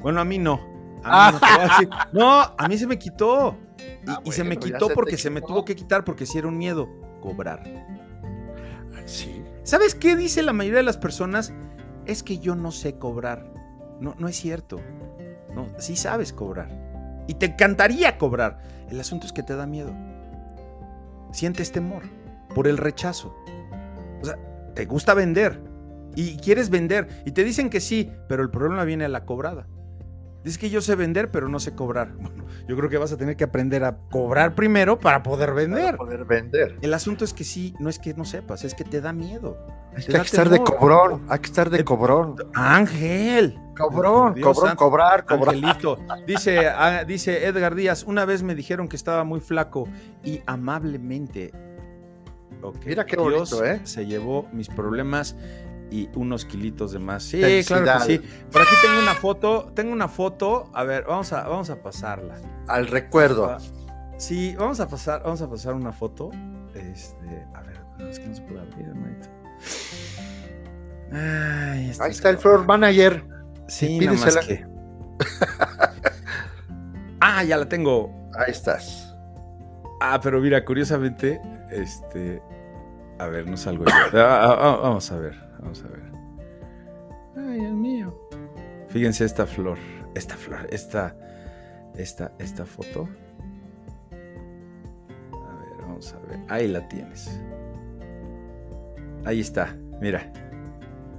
bueno, a mí no. A mí no, te voy a decir. No, a mí se me quitó. Y, Ah, y se me quitó se porque se me tuvo que quitar porque si era un miedo, cobrar. Sí. ¿Sabes qué dice la mayoría de las personas? Es que yo no sé cobrar. No, no es cierto. No, sí sabes cobrar. Y te encantaría cobrar. El asunto es que te da miedo. Sientes temor por el rechazo. O sea, te gusta vender y quieres vender y te dicen que sí, pero el problema viene a la cobrada. Dices que yo sé vender, pero no sé cobrar. Bueno, yo creo que vas a tener que aprender a cobrar primero para poder Para vender. poder vender. El asunto es que sí, no es que no sepas, es que te da miedo. Es Te que hay que estar de cobrón, hay que estar de Eh, cobrón. Ángel. Cobrón, Dios cobrón, santo. cobrar, cobrar. Angelito. Dice, ah, dice Edgar Díaz, una vez me dijeron que estaba muy flaco y amablemente. Mira qué Dios bonito, ¿eh? Se llevó mis problemas y unos kilitos de más. Sí, claro que sí. Por aquí tengo una foto, tengo una foto. A ver, vamos a, vamos a pasarla. Al recuerdo. Sí, vamos a pasar, vamos a pasar una foto. Este, a ver, es que no se puede abrir, hermanito. Ay, esto Ahí es está el floor manager. Sí, nada más que. ah, ya la tengo. Ahí estás. Ah, pero mira, curiosamente, este. A ver, no salgo yo. Ah, ah, ah, vamos a ver, vamos a ver. Ay, el mío. Fíjense esta flor, esta flor, esta, esta, esta foto. A ver, vamos a ver. Ahí la tienes. Ahí está, mira.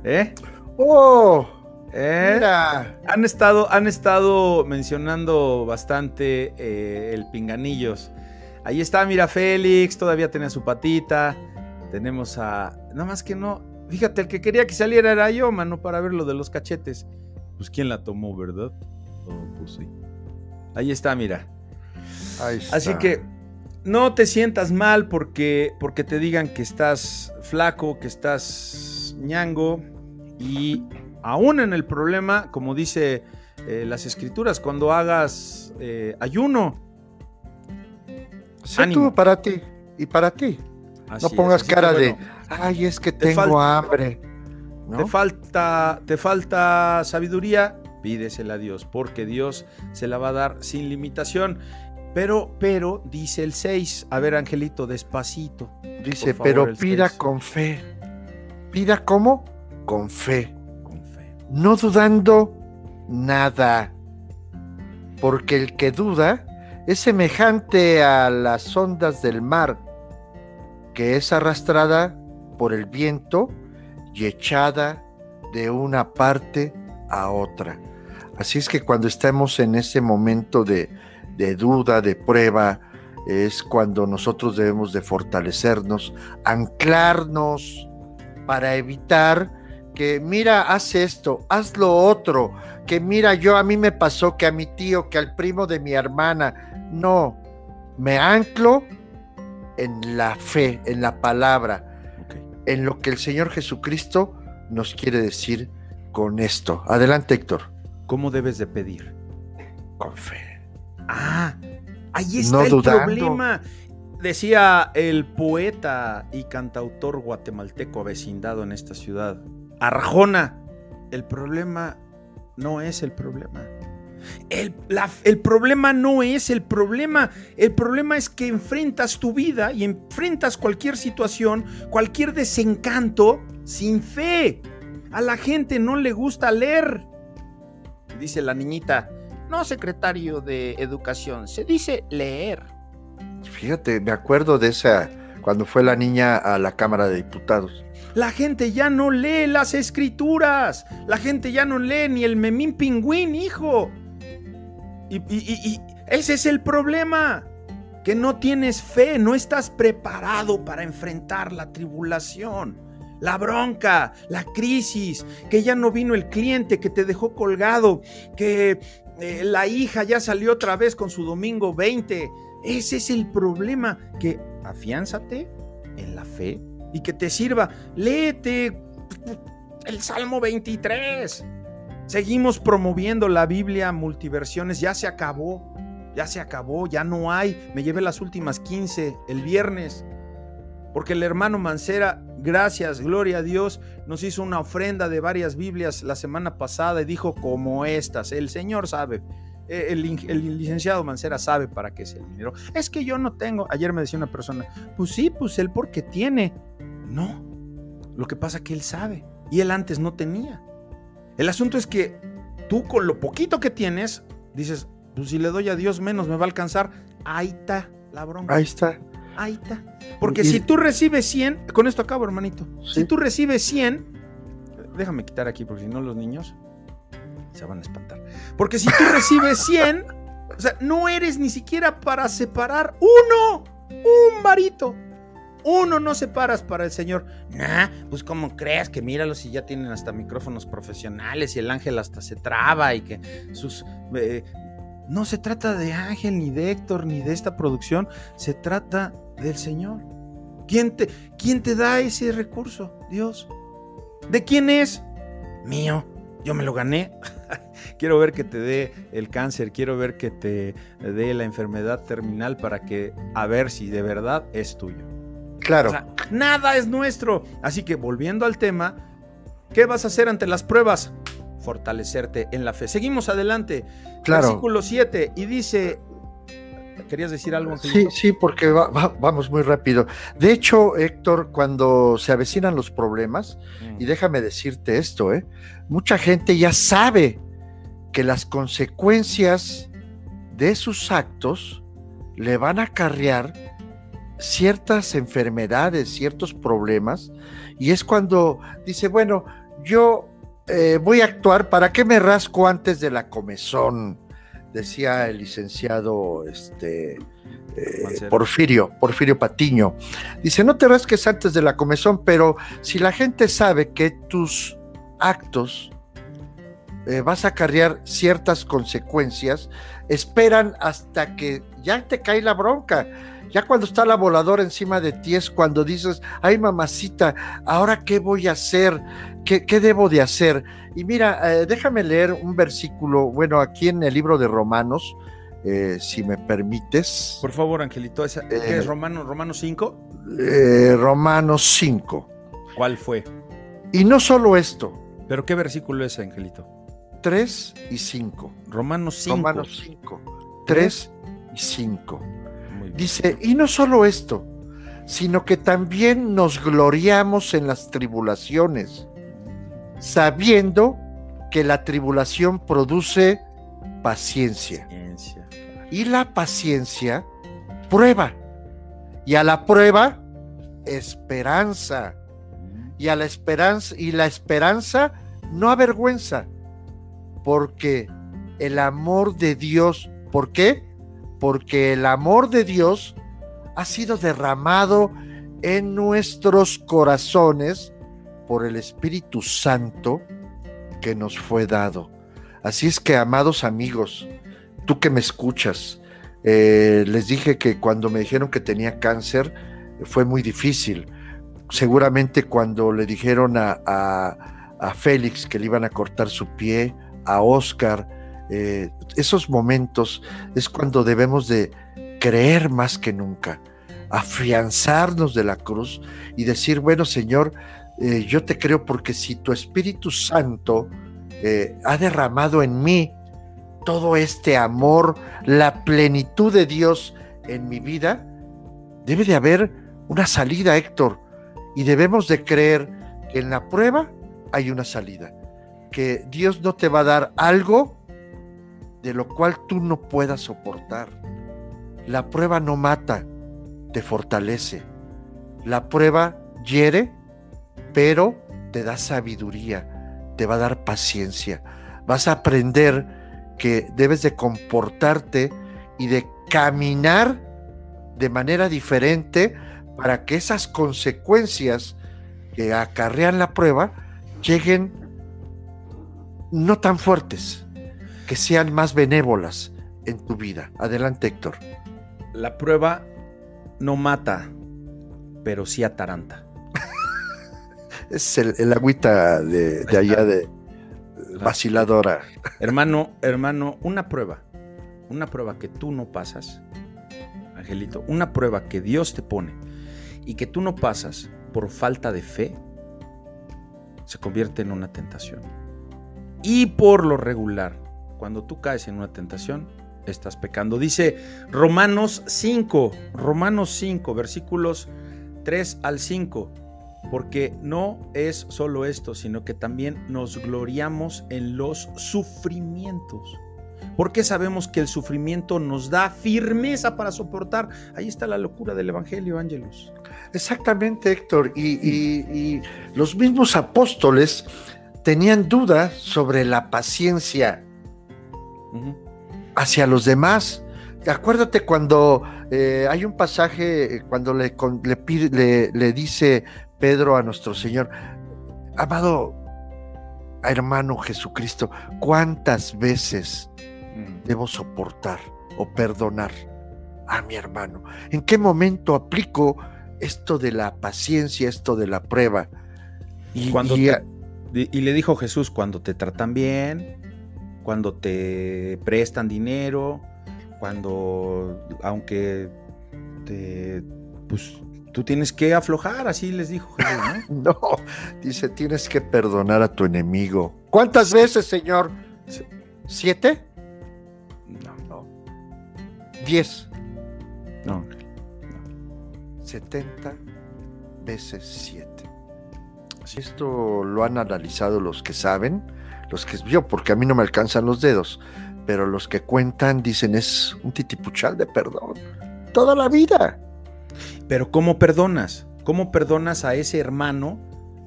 ¿Eh? ¡Oh! ¿Eh? Mira. Han estado, han estado mencionando bastante eh, el Pinganillos. Ahí está, mira, Félix, todavía tenía su patita. Tenemos a. Nada más que no. Fíjate, el que quería que saliera era yo, mano, para ver lo de los cachetes. Pues quién la tomó, ¿verdad? Oh, pues sí. Ahí está, mira. Ahí está. Así que no te sientas mal porque, porque te digan que estás flaco, que estás ñango. Y aún en el problema, como dice eh, las escrituras, cuando hagas eh, ayuno. Sé ánimo. tú para ti y para ti. así No pongas cara bueno, de, ay, es que te tengo falta- hambre. ¿no? Te falta, te falta sabiduría, pídesela a Dios, porque Dios se la va a dar sin limitación. Pero, pero, dice el 6, a ver, Angelito, despacito. Dice, favor, pero pida seis. con fe. ¿Pida cómo? Con fe. Con fe. No dudando nada. Porque el que duda es semejante a las ondas del mar, que es arrastrada por el viento y echada de una parte a otra. Así es que cuando estamos en ese momento de, de duda, de prueba, es cuando nosotros debemos de fortalecernos, anclarnos para evitar que mira, haz esto, haz lo otro, que mira, yo a mí me pasó que a mi tío, que al primo de mi hermana, no, me anclo en la fe, en la palabra. En lo que el Señor Jesucristo nos quiere decir con esto. Adelante, Héctor. ¿Cómo debes de pedir? Con fe. Ah, ahí está No el dudando. problema. Decía el poeta y cantautor guatemalteco avecindado en esta ciudad, Arjona, el problema no es el problema. El, la- el problema no es el problema. El problema es que enfrentas tu vida y enfrentas cualquier situación, cualquier desencanto sin fe. A la gente no le gusta leer. Dice la niñita, no secretario de educación, se dice leer. Fíjate, me acuerdo de esa, cuando fue la niña a la Cámara de Diputados. La gente ya no lee las escrituras. La gente ya no lee ni el memín pingüín, hijo. Y, y ese es el problema. Que no tienes fe, no estás preparado para enfrentar la tribulación la bronca, la crisis, que ya no vino el cliente, que te dejó colgado, que eh, la hija ya salió otra vez con su domingo 20. Ese es el problema, que afiánzate en la fe y que te sirva. Léete el Salmo 23. Seguimos promoviendo la Biblia multiversiones, ya se acabó, ya se acabó, ya no hay. Me llevé las últimas 15 el viernes. Porque el hermano Mancera, gracias, gloria a Dios, nos hizo una ofrenda de varias Biblias la semana pasada y dijo como estas. El Señor sabe, eh, el, licenciado Mancera sabe para qué es el dinero. Es que yo no tengo. Ayer me decía una persona, pues sí, pues él porque tiene. No, lo que pasa es que él sabe y él antes no tenía. El asunto es que tú con lo poquito que tienes, dices, pues si le doy a Dios menos me va a alcanzar. Ahí está la bronca. Ahí está. Ahí está. Porque si tú recibes 100, con esto acabo, hermanito. Si tú recibes 100, déjame quitar aquí porque si no los niños se van a espantar. Porque si tú recibes 100, o sea, no eres ni siquiera para separar uno, un varito. Uno no separas para el Señor. Nah, pues como crees que míralos si ya tienen hasta micrófonos profesionales y el ángel hasta se traba y que sus eh, no se trata de Ángel, ni de Héctor, ni de esta producción, se trata del Señor. ¿Quién te, quién te da ese recurso? Dios. ¿De quién es? Mío. Yo me lo gané. quiero ver que te dé el cáncer, quiero ver que te dé la enfermedad terminal para que a ver si de verdad es tuyo. Claro. nada es nuestro. Así que volviendo al tema, ¿qué vas a hacer ante las pruebas? Fortalecerte en la fe. Seguimos adelante. Claro. Versículo 7 y dice, ¿Querías decir algo? Sí, sí, porque vamos muy rápido. De hecho, Héctor, cuando se avecinan los problemas, y mm. déjame decirte esto, ¿eh? mucha gente ya sabe que las consecuencias de sus actos le van a acarrear ciertas enfermedades, ciertos problemas, y es cuando dice, bueno, yo eh, voy a actuar, ¿para qué me rasco antes de la comezón? decía el licenciado este, eh, Porfirio, Porfirio Patiño. Dice, no te rasques antes de la comezón, pero si la gente sabe que tus actos eh, vas a acarrear ciertas consecuencias, esperan hasta que ya te cae la bronca. Ya cuando está la voladora encima de ti es cuando dices, ay mamacita, ¿ahora qué voy a hacer? ¿Qué, debo de hacer? Y mira, eh, déjame leer un versículo, bueno, aquí en el libro de Romanos, eh, si me permites. Por favor, Angelito, ¿qué es Romano, Romanos 5? Romanos 5. ¿Cuál fue? Y no solo esto. ¿Pero qué versículo es, Angelito? 3 y 5. Romanos 5. Romanos 5. 3 y 5. Dice, y no solo esto, sino que también nos gloriamos en las tribulaciones, sabiendo que la tribulación produce paciencia. Y la paciencia prueba. Y a la prueba, esperanza. Y a la esperanza, y la esperanza no avergüenza, porque el amor de Dios, ¿por qué? Porque el amor de Dios ha sido derramado en nuestros corazones por el Espíritu Santo que nos fue dado. Así es que, amados amigos, tú que me escuchas, eh, les dije que cuando me dijeron que tenía cáncer fue muy difícil. Seguramente cuando le dijeron a, a Félix que le iban a cortar su pie, a Oscar, eh, esos momentos es cuando debemos de creer más que nunca, afianzarnos de la cruz y decir, bueno Señor, eh, yo te creo porque si tu Espíritu Santo eh, ha derramado en mí todo este amor, la plenitud de Dios en mi vida, debe de haber una salida, Héctor, y debemos de creer que en la prueba hay una salida, que Dios no te va a dar algo de lo cual tú no puedas soportar. La prueba no mata, te fortalece. La prueba hiere, pero te da sabiduría, te va a dar paciencia. Vas a aprender que debes de comportarte y de caminar de manera diferente para que esas consecuencias que acarrean la prueba lleguen no tan fuertes, que sean más benévolas en tu vida. Adelante, Héctor. La prueba no mata, pero sí ataranta. es el, agüita de, allá de vaciladora. Hermano, hermano, una prueba, una prueba que tú no pasas, Angelito, una prueba que Dios te pone y que tú no pasas por falta de fe, se convierte en una tentación. Y por lo regular, cuando tú caes en una tentación, estás pecando. Dice Romanos 5, Romanos 5, versículos 3 al 5 porque no es solo esto, sino que también nos gloriamos en los sufrimientos. Porque sabemos que el sufrimiento nos da firmeza para soportar. Ahí está la locura del Evangelio, Ángelus. Exactamente, Héctor. Y, los mismos apóstoles tenían dudas sobre la paciencia hacia los demás. Acuérdate cuando eh, hay un pasaje, cuando le, le, le dice Pedro a nuestro Señor, amado hermano Jesucristo, ¿cuántas veces mm. debo soportar o perdonar a mi hermano? ¿En qué momento aplico esto de la paciencia, esto de la prueba? Y, cuando y, le dijo Jesús, cuando te tratan bien, cuando te prestan dinero, cuando, aunque te, pues, Tú tienes que aflojar, así les dijo Jesús, ¿no? no, dice, tienes que perdonar a tu enemigo. ¿Cuántas veces, Señor? ¿Siete? No. no. ¿Diez? No. Setenta veces siete. Esto lo han analizado los que saben, los que yo, porque a mí no me alcanzan los dedos, pero los que cuentan dicen es un titipuchal de perdón. Toda la vida. Pero ¿cómo perdonas? ¿Cómo perdonas a ese hermano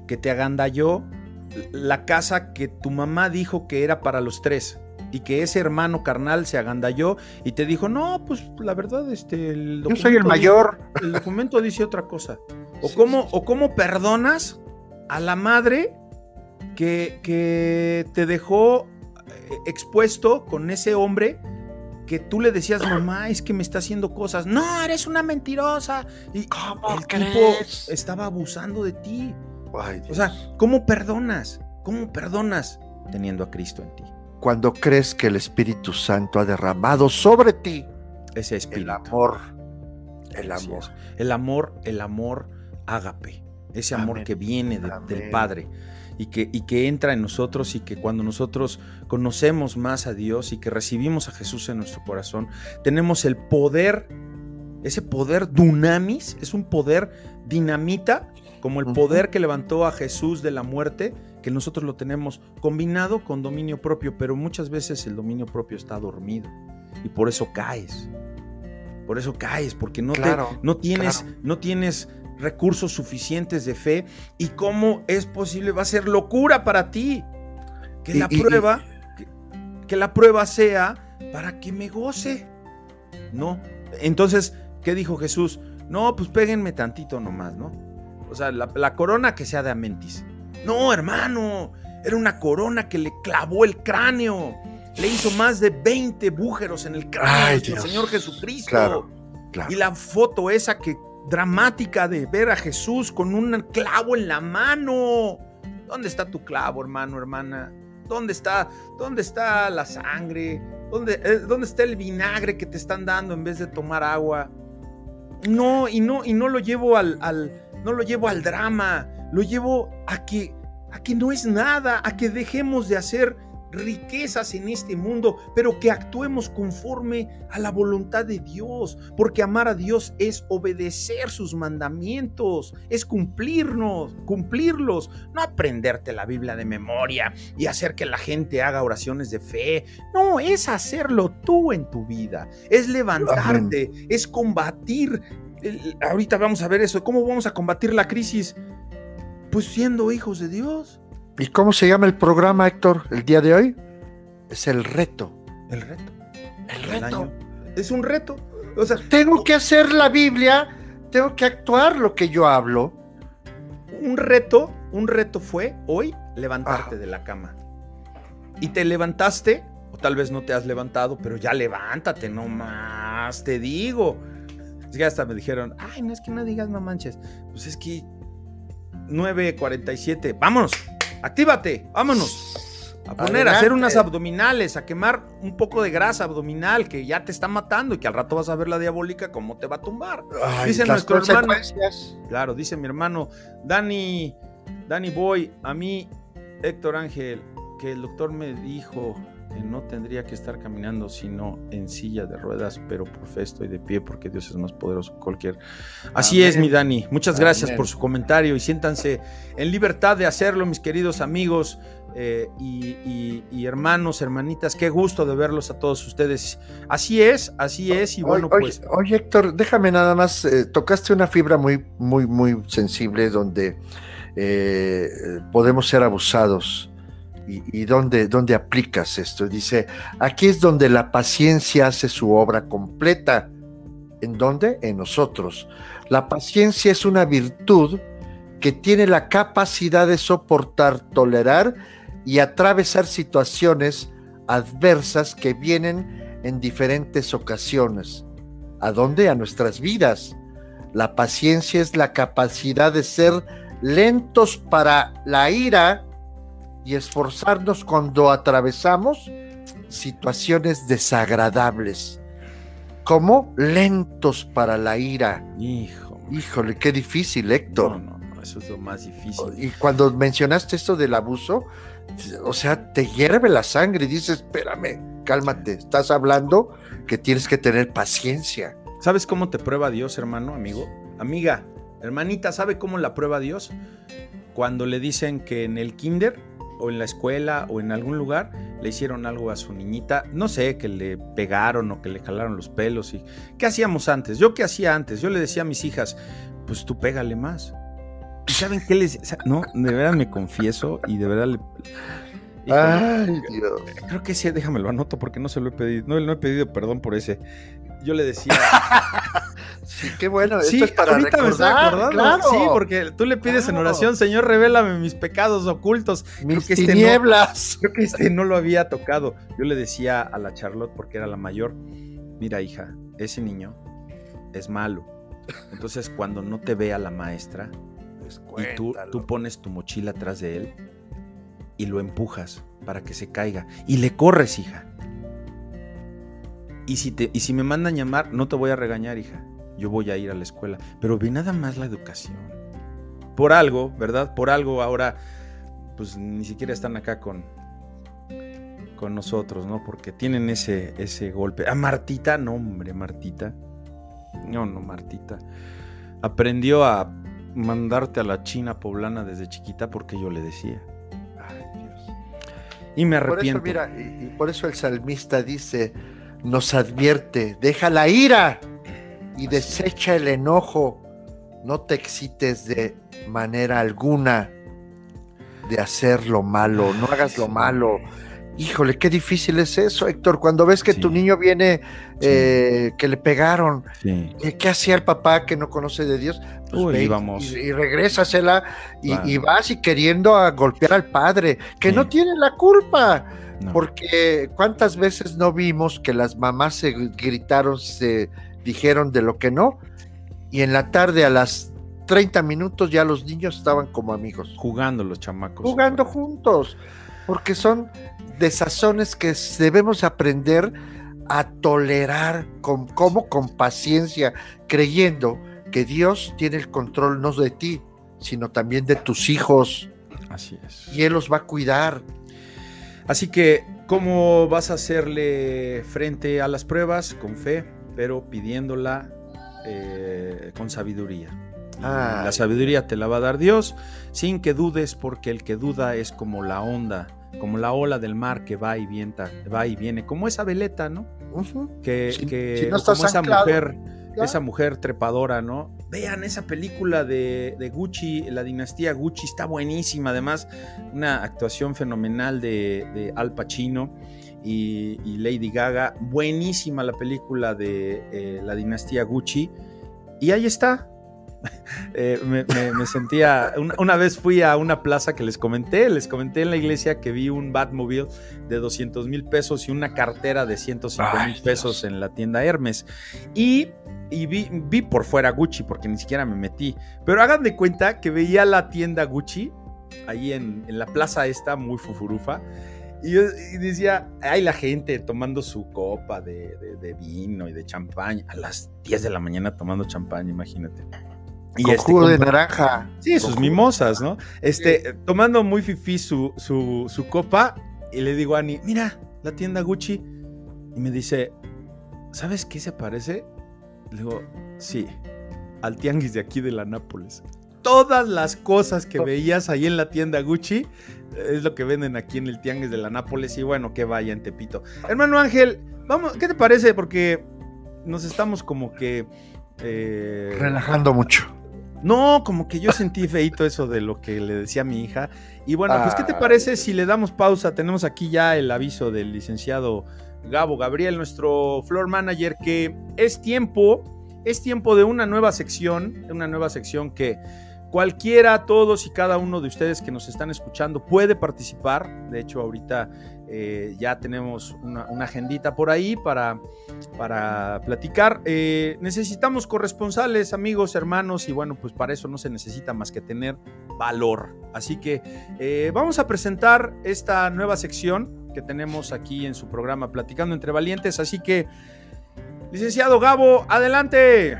que te agandalló la casa que tu mamá dijo que era para los tres? Y que ese hermano carnal se agandalló y te dijo, no, pues la verdad, este, el Yo soy el mayor. el documento dice otra cosa. O, cómo, o cómo perdonas a la madre que, que te dejó eh, expuesto con ese hombre que tú le decías, mamá, es que me está haciendo cosas. No, eres una mentirosa. Y ¿Cómo el tipo estaba abusando de ti. o sea, ¿cómo perdonas? ¿Cómo perdonas teniendo a Cristo en ti? Cuando crees que el Espíritu Santo ha derramado sobre ti ese espíritu. El amor. El amor. El amor, el amor ágape. Ese amor que viene del Padre y que, y que entra en nosotros y que cuando nosotros conocemos más a Dios y que recibimos a Jesús en nuestro corazón, tenemos el poder, ese poder dunamis, es un poder dinamita, como el poder que levantó a Jesús de la muerte, que nosotros lo tenemos combinado con dominio propio, pero muchas veces el dominio propio está dormido y por eso caes. Por eso caes, porque no, no tienes, no tienes recursos suficientes de fe y cómo es posible, va a ser locura para ti que la prueba, que, la prueba sea para que me goce. No. Entonces, ¿qué dijo Jesús? No, pues péguenme tantito nomás, ¿no? O sea, la, corona que sea de Amentis. No, hermano, era una corona que le clavó el cráneo. Le hizo más de 20 bújeros en el cráneo del Señor Jesucristo. Y la foto esa que dramática de ver a Jesús con un clavo en la mano. ¿Dónde está tu clavo, hermano, hermana? ¿Dónde está, dónde está la sangre? ¿Dónde, eh, ¿Dónde está el vinagre que te están dando en vez de tomar agua? No, y no, y no lo llevo al, al, no lo llevo al drama, lo llevo a que, a que no es nada, a que dejemos de hacer riquezas en este mundo, pero que actuemos conforme a la voluntad de Dios, porque amar a Dios es obedecer sus mandamientos, es cumplirnos, cumplirlos, no aprenderte la Biblia de memoria y hacer que la gente haga oraciones de fe, no, es hacerlo tú en tu vida, es levantarte, es combatir. Ahorita vamos a ver eso, ¿cómo vamos a combatir la crisis? Pues siendo hijos de Dios. ¿Y cómo se llama el programa, Héctor, el día de hoy? Es el reto. El reto. El reto. Es un reto. O sea, Tengo que hacer la Biblia, tengo que actuar lo que yo hablo. un reto, un reto fue hoy levantarte Ah. de la cama. Y te levantaste, o tal vez no te has levantado, pero ya levántate, no más, te digo. Es que hasta me dijeron, ay, no es que no digas no manches. Pues es que 9.47, vámonos, actívate, vámonos. A poner, a hacer unas abdominales, a quemar un poco de grasa abdominal que ya te está matando y que al rato vas a ver la diabólica cómo te va a tumbar. Ay, Dice nuestro hermano. Claro, dice mi hermano Dani, Dani Boy, a mí, Héctor Ángel, que el doctor me dijo no tendría que estar caminando sino en silla de ruedas, pero por fe estoy de pie porque Dios es más poderoso que cualquier. Así Amén. es, mi Dani. Muchas gracias por su comentario y siéntanse en libertad de hacerlo, mis queridos amigos. eh, y, y- y hermanos, hermanitas, qué gusto de verlos a todos ustedes. Así es, así es, y bueno, oye, pues. oye, Héctor, déjame nada más, eh, tocaste una fibra muy, muy, muy sensible donde eh, podemos ser abusados. ¿Y, dónde, dónde aplicas esto? Dice, aquí es donde la paciencia hace su obra completa. ¿En dónde? En nosotros. La paciencia es una virtud que tiene la capacidad de soportar, tolerar y atravesar situaciones adversas que vienen en diferentes ocasiones. ¿A dónde? A nuestras vidas. La paciencia es la capacidad de ser lentos para la ira y esforzarnos cuando atravesamos situaciones desagradables. ¿Cómo? Lentos para la ira. Hijo, Híjole, qué difícil, Héctor. no, no, eso es lo más difícil. Y cuando mencionaste esto del abuso, o sea, te hierve la sangre y dices, espérame, cálmate, estás hablando que tienes que tener paciencia. ¿Sabes cómo te prueba Dios, hermano, amigo? Amiga, hermanita, ¿sabe cómo la prueba Dios? Cuando le dicen que en el kinder o en la escuela o en algún lugar le hicieron algo a su niñita, no sé, que le pegaron o que le jalaron los pelos y ¿qué hacíamos antes? Yo qué hacía antes? Yo le decía a mis hijas, pues tú pégale más. ¿Y saben qué les no, de verdad me confieso y de verdad le Híjole, Ay, Dios. Creo que sí, déjame lo anoto porque no se lo he pedido. No, no he pedido perdón por ese. Yo le decía. Sí, qué bueno, sí, esto es para ahorita me estoy acordando. claro. Sí, porque tú le pides en oración, Señor, revélame mis pecados ocultos. Mis que este no- tinieblas. Creo que este no lo había tocado. Yo le decía a la Charlotte, porque era la mayor, mira hija, ese niño es malo. Entonces cuando no te vea la maestra y tú, tú pones tu mochila atrás de él y lo empujas para que se caiga y le corres, hija. Y si, te, y si me mandan llamar, no te voy a regañar, hija. Yo voy a ir a la escuela. Pero ve nada más la educación. Por algo, ¿verdad? Por algo ahora, pues ni siquiera están acá con, con nosotros, ¿no? Porque tienen ese, ese golpe. A Martita, no, hombre, Martita. No, no, Martita. Aprendió a mandarte a la China poblana desde chiquita porque yo le decía. Ay, Dios. Y me Por eso, arrepiento. mira, y, y por eso el salmista dice, nos advierte, deja la ira y desecha el enojo, no te excites de manera alguna de hacer lo malo, no hagas lo malo. Híjole, qué difícil es eso, Héctor, cuando ves que tu niño viene, Sí. eh, que le pegaron, Sí. ¿qué, hacía el papá que no conoce de Dios? Pues Uy, ve y- vamos. Y, y regrésasela y, Claro. y vas y queriendo a golpear al padre, que no tiene la culpa. No. Porque cuántas veces no vimos que las mamás se gritaron, se dijeron de lo que no, y en la tarde a las 30 minutos ya los niños estaban como amigos, Jugando los chamacos. jugando juntos, porque son desazones que debemos aprender a tolerar con como con paciencia, creyendo que Dios tiene el control no de ti, sino también de tus hijos, Así es. y Él los va a cuidar. Así que, ¿cómo vas a hacerle frente a las pruebas? Con fe, pero pidiéndola eh, con sabiduría. Ah. La sabiduría te la va a dar Dios sin que dudes, porque el que duda es como la onda, como la ola del mar que va y vienta, va y viene, como esa veleta, ¿no? Ujú. Que, Si- que- si no como esa anclado, mujer, ya. esa mujer trepadora, ¿no? vean esa película de, Gucci, la dinastía Gucci, está buenísima. Además, una actuación fenomenal de, Al Pacino y, Lady Gaga. Buenísima la película de eh, la dinastía Gucci. Y ahí está, eh, me, sentía. Una, vez fui a una plaza que les comenté, les comenté en la iglesia que vi un Batmobile de 200 mil pesos y una cartera de 105 mil pesos en la tienda Hermes. Y, vi, por fuera Gucci porque ni siquiera me metí. Pero hagan de cuenta que veía la tienda Gucci ahí en, la plaza esta, muy fufurufa. Y yo decía, hay la gente tomando su copa de, de, vino y de champán a las 10 de la mañana tomando champán, imagínate. Y con este, jugo de naranja. Sí, sus mimosas, ¿no? Este, tomando muy fifí su, su, copa, y le digo a Ani, mira, la tienda Gucci. Y me dice, ¿sabes qué se parece? Le digo, sí, al tianguis de aquí de la Nápoles. Todas las cosas que veías ahí en la tienda Gucci es lo que venden aquí en el tianguis de la Nápoles. Y bueno, que vaya en Tepito. Hermano Ángel, vamos, ¿qué te parece? Porque nos estamos como que. Eh, Relajando mucho. No, como que yo sentí feito eso de lo que le decía a mi hija. Y bueno, pues, ¿qué te parece si le damos pausa? Tenemos aquí ya el aviso del licenciado Gabo Gabriel, nuestro floor manager, que es tiempo, es tiempo de una nueva sección, una nueva sección que cualquiera, todos y cada uno de ustedes que nos están escuchando puede participar. De hecho, ahorita eh, ya tenemos una, agendita por ahí para, para platicar. Eh, necesitamos corresponsales, amigos, hermanos, y bueno, pues para eso no se necesita más que tener valor. Así que eh, vamos a presentar esta nueva sección que tenemos aquí en su programa Platicando entre Valientes. Así que, licenciado Gabo, adelante.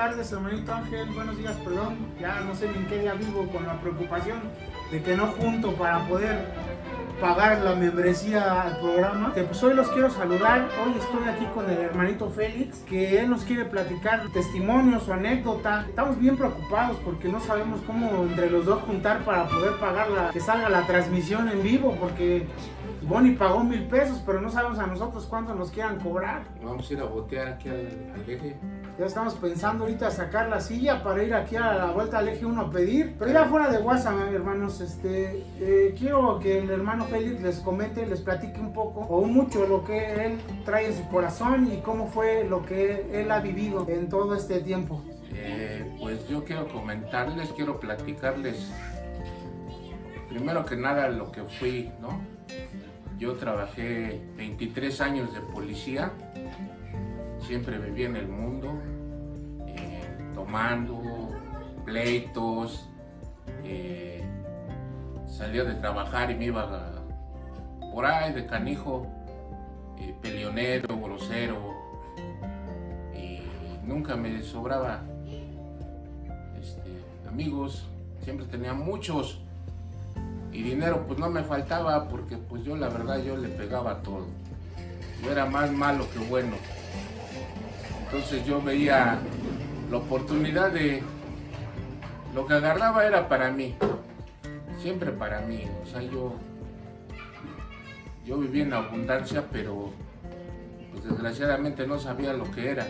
Tardes, hermanito Ángel. Buenos días, perdón. Ya no sé ni en qué día vivo con la preocupación de que no junto para poder pagar la membresía al programa. Pues hoy los quiero saludar. Hoy estoy aquí con el hermanito Félix, que él nos quiere platicar testimonios o anécdota. Estamos bien preocupados porque no sabemos cómo entre los dos juntar para poder pagar la que salga la transmisión en vivo, porque Bonnie pagó mil pesos, pero no sabemos a nosotros cuánto nos quieran cobrar. Vamos a ir a botear aquí al, eje. Ya estamos pensando ahorita sacar la silla para ir aquí a la vuelta al eje 1 a pedir. Pero ya fuera de WhatsApp, hermanos, este, eh, quiero que el hermano Félix les comente, les platique un poco o mucho lo que él trae en su corazón y cómo fue lo que él ha vivido en todo este tiempo. Eh, pues yo quiero comentarles, quiero platicarles primero que nada lo que fui, ¿no? Yo trabajé 23 años de policía, siempre viví en el mundo, tomando pleitos, eh, salía de trabajar y me iba por ahí de canijo, eh, peleonero, grosero, y nunca me sobraba este, amigos, siempre tenía muchos y dinero pues no me faltaba porque pues yo la verdad yo le pegaba todo. Yo era más malo que bueno. Entonces yo veía la oportunidad de lo que agarraba era para mí. Siempre para mí. O sea, yo yo vivía en abundancia, pero pues desgraciadamente no sabía lo que era.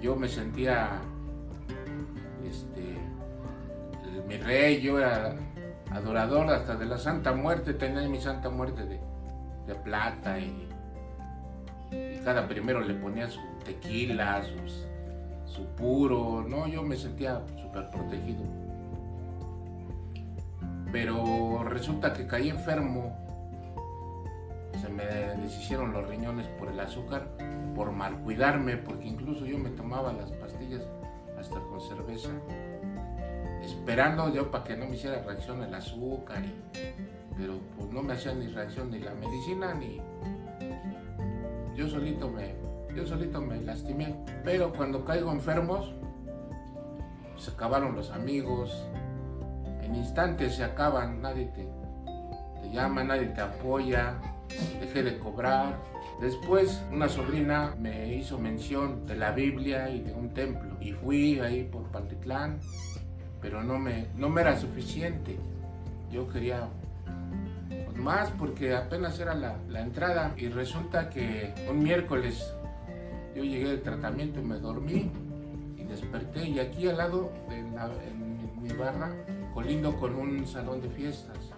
Yo me sentía este mi rey, yo era adorador hasta de la Santa Muerte, tenía mi Santa Muerte de, plata y, cada primero le ponía su tequila, su puro, no, yo me sentía súper protegido. Pero resulta que caí enfermo, se me deshicieron los riñones por el azúcar, por mal cuidarme, porque incluso yo me tomaba las pastillas hasta con cerveza esperando yo para que no me hiciera reacción el azúcar, pero pues no me hacía ni reacción ni la medicina ni yo solito me yo solito me lastimé, pero cuando caigo enfermos se acabaron los amigos, en instantes se acaban, nadie te, llama, nadie te apoya, dejé de cobrar. Después una sobrina me hizo mención de la Biblia y de un templo y fui ahí por Pantitlán, pero no me, no me era suficiente. Yo quería más porque apenas era la, la entrada y resulta que un miércoles yo llegué del tratamiento y me dormí y desperté y aquí al lado de en mi, barra colindo con un salón de fiestas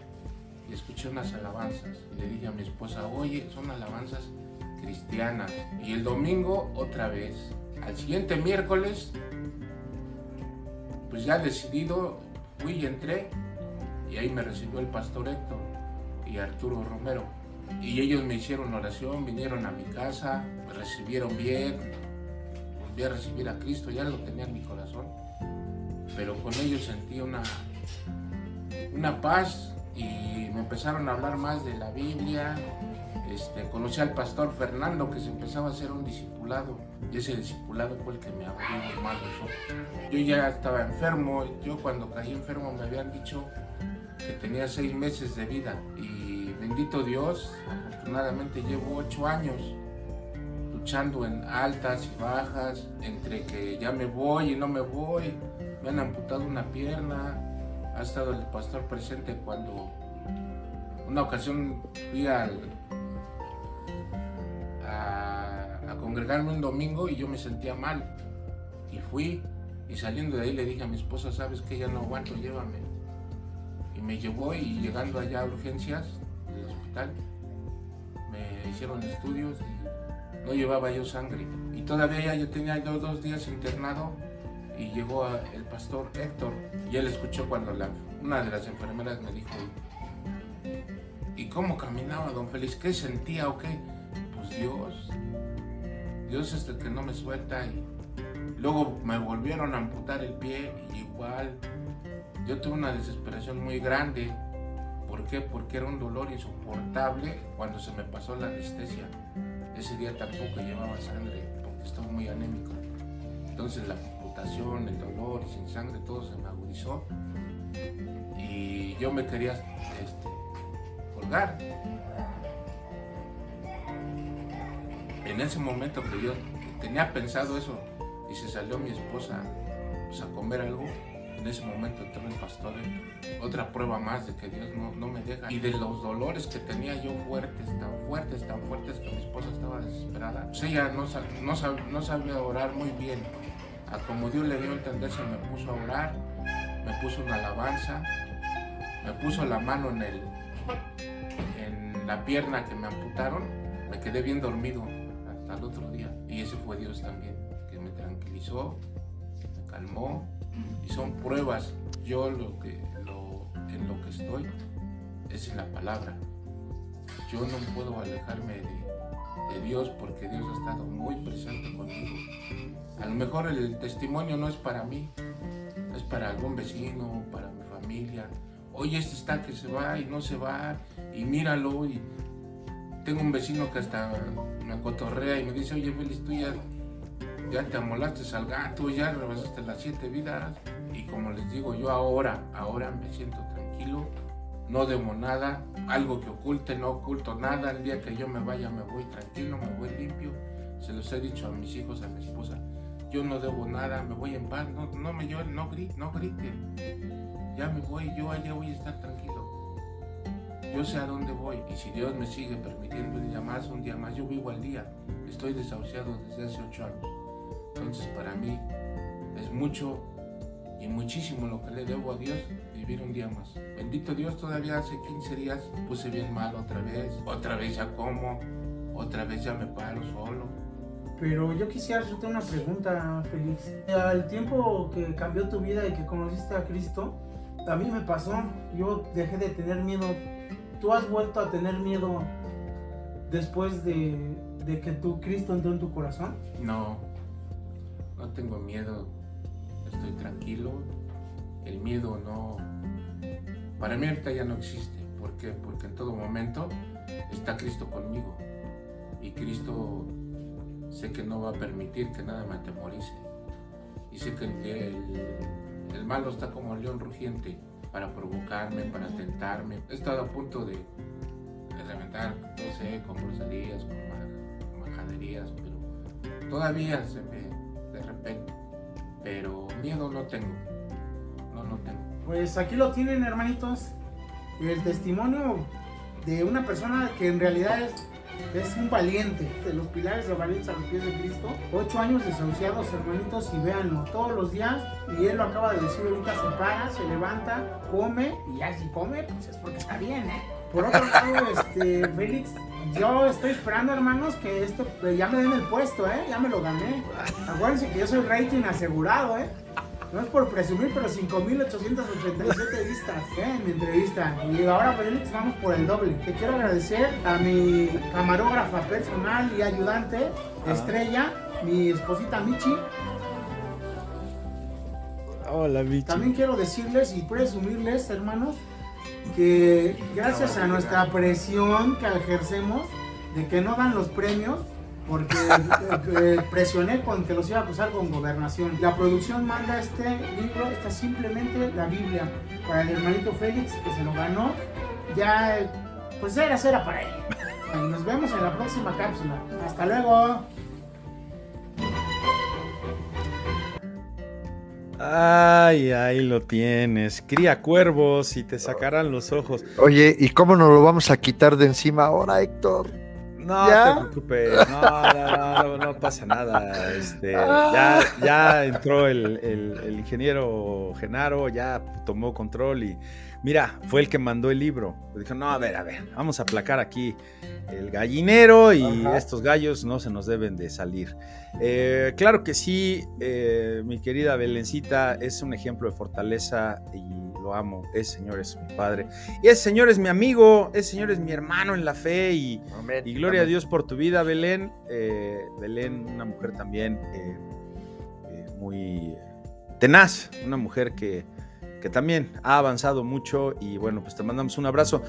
escuché unas alabanzas y le dije a mi esposa, oye, son alabanzas cristianas. Y el domingo otra vez. Al siguiente miércoles, pues ya decidido, fui y entré y ahí me recibió el pastor Héctor y Arturo Romero. Y ellos me hicieron oración, vinieron a mi casa, recibieron bien, volví a recibir a Cristo, ya lo tenía en mi corazón, pero con ellos sentí una, una paz y me empezaron a hablar más de la Biblia. Este, conocí al pastor Fernando que se empezaba a hacer un discipulado y ese discipulado fue el que me abrió ojos. Yo ya estaba enfermo, yo cuando caí enfermo me habían dicho que tenía seis meses de vida y bendito Dios, afortunadamente llevo ocho años luchando en altas y bajas, entre que ya me voy y no me voy, me han amputado una pierna, ha estado el pastor presente cuando una ocasión fui al, a, a congregarme un domingo y yo me sentía mal y fui y saliendo de ahí le dije a mi esposa, sabes que ya no aguanto, llévame. Y me llevó y llegando allá a urgencias del hospital, me hicieron estudios no llevaba yo sangre. Y todavía yo tenía yo dos días internado y llegó el pastor Héctor y él escuchó cuando una de las enfermeras me dijo, ¿y cómo caminaba don Félix? ¿Qué sentía o qué? Pues Dios, Dios es el que no me suelta y luego me volvieron a amputar el pie y igual yo tuve una desesperación muy grande. ¿Por qué? Porque era un dolor insoportable cuando se me pasó la anestesia. Ese día tampoco llevaba sangre porque estaba muy anémico. Entonces la amputación, el dolor y sin sangre, todo se me agudizó. Y yo me quería este, colgar. En ese momento que yo tenía pensado eso y se salió mi esposa pues, a comer algo, en ese momento entró el pastor, otra prueba más de que Dios no, no me deja. Y de los dolores que tenía yo fuertes, tan fuertes, tan fuertes que mi esposa estaba desesperada. Pues ella no, no, sab- no sabía orar muy bien. A como Dios le dio a entender, se me puso a orar, me puso una alabanza, me puso la mano en, el, en la pierna que me amputaron, me quedé bien dormido hasta el otro día. Y ese fue Dios también, que me tranquilizó, calmó y son pruebas. Yo lo que, lo- en lo que estoy es en la palabra. Yo no puedo alejarme de, de Dios porque Dios ha estado muy presente conmigo. A lo mejor el testimonio no es para mí, es para algún vecino, para mi familia. Oye, este está que se va y no se va y míralo y tengo un vecino que hasta me cotorrea y me dice, oye Félix, tú ya ya te amolaste al gato, ya rebasaste las siete vidas. Y como les digo, yo ahora, ahora me siento tranquilo, no debo nada, algo que oculte, no oculto nada. El día que yo me vaya, me voy tranquilo, me voy limpio. Se los he dicho a mis hijos, a mi esposa, yo no debo nada, me voy en paz, no, no me lloren, no, gri- no griten. Ya me voy, yo allá voy a estar tranquilo. Yo sé a dónde voy y si Dios me sigue permitiendo un día más, un día más, yo vivo al día. Estoy desahuciado desde hace ocho años. Entonces para mí es mucho y muchísimo lo que le debo a Dios vivir un día más. Bendito Dios, todavía hace 15 días puse bien mal otra vez, otra vez ya como, otra vez ya me paro solo. Pero yo quisiera hacerte una pregunta, Félix. Al tiempo que cambió tu vida y que conociste a Cristo, a mí me pasó. Yo dejé de tener miedo. ¿Tú has vuelto a tener miedo después de, de que tu Cristo entró en tu corazón? No, no tengo miedo, estoy tranquilo. El miedo no, para mí ahorita ya no existe. ¿Por qué? Porque en todo momento está Cristo conmigo. Y Cristo sé que no va a permitir que nada me atemorice. Y sé que el, malo está como el león rugiente, para provocarme, para tentarme. He estado a punto de, reventar, no sé, con groserías, con majaderías, pero todavía se me, repente. Pero miedo no tengo, no, no tengo. Pues aquí lo tienen, hermanitos, el testimonio de una persona que en realidad es es un valiente de los pilares de valientes a los pies de Cristo. Ocho años desahuciados, hermanitos, y véanlo todos los días. Y él lo acaba de decir ahorita: se para, se levanta, come, y ya si come, pues es porque está bien, ¿eh? Por otro lado, este, Félix, yo estoy esperando, hermanos, que esto ya me den el puesto, ¿eh? Ya me lo gané. Acuérdense que yo soy rating asegurado, ¿eh? No es por presumir, pero 5.887 vistas ¿eh? en mi entrevista. Y ahora, Félix, vamos por el doble. Te quiero agradecer a mi camarógrafa personal y ayudante, Estrella, mi esposita Michi. Hola, Michi. También quiero decirles y presumirles, hermanos, que gracias a nuestra presión que ejercemos de que no dan los premios, porque eh, presioné con que los iba a acusar con gobernación. La producción manda este libro, esta simplemente la Biblia para el hermanito Félix que se lo ganó. Ya, pues era cera para él. Y nos vemos en la próxima cápsula. Hasta luego. Ay, ahí lo tienes. Cría cuervos y te sacarán los ojos. Oye, ¿y cómo nos lo vamos a quitar de encima ahora, Héctor? No te preocupes, no, no, pasa nada. Este, ya, ya entró el, el, ingeniero Genaro, ya tomó control y mira, fue el que mandó el libro. Dijo, no, a ver, a ver, vamos a aplacar aquí el gallinero y estos gallos no se nos deben de salir. Eh, claro que sí, eh, mi querida Belencita es un ejemplo de fortaleza y lo amo. Ese Señor es mi Padre. Y ese Señor es mi amigo, ese Señor es mi hermano en la fe. Y, y gloria a Dios por tu vida, Belén. Eh, Belén, una mujer también muy tenaz, una mujer que, que también ha avanzado mucho. Y bueno, pues te mandamos un abrazo.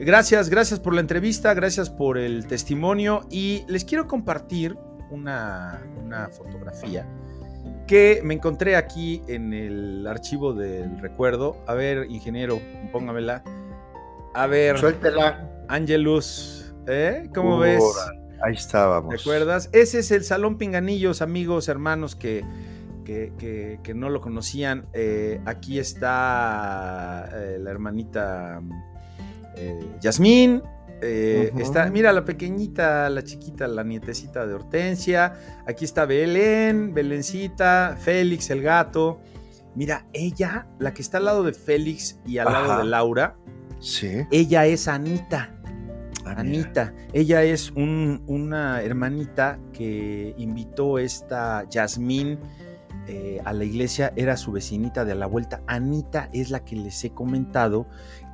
Gracias, gracias por la entrevista, gracias por el testimonio. Y les quiero compartir una, una fotografía que me encontré aquí en el archivo del recuerdo. A ver, ingeniero, póngamela. A ver. Suéltela. Angelus, ¿eh? ¿Cómo ves? Ahí estábamos. ¿Recuerdas? Ese es el Salón Pinganillos, amigos, hermanos que, que, no lo conocían. Eh, aquí está eh, la hermanita eh, Yasmín, está, mira, la pequeñita, la chiquita, la nietecita de Hortensia. Aquí está Belén, Belencita, Félix, el gato. Mira, ella, la que está al lado de Félix y al lado de Laura. Sí. Ella es Anita. Ah, Anita. Ella es una hermanita que invitó esta Yasmín eh, a la iglesia. Era su vecinita de la vuelta. Anita es la que les he comentado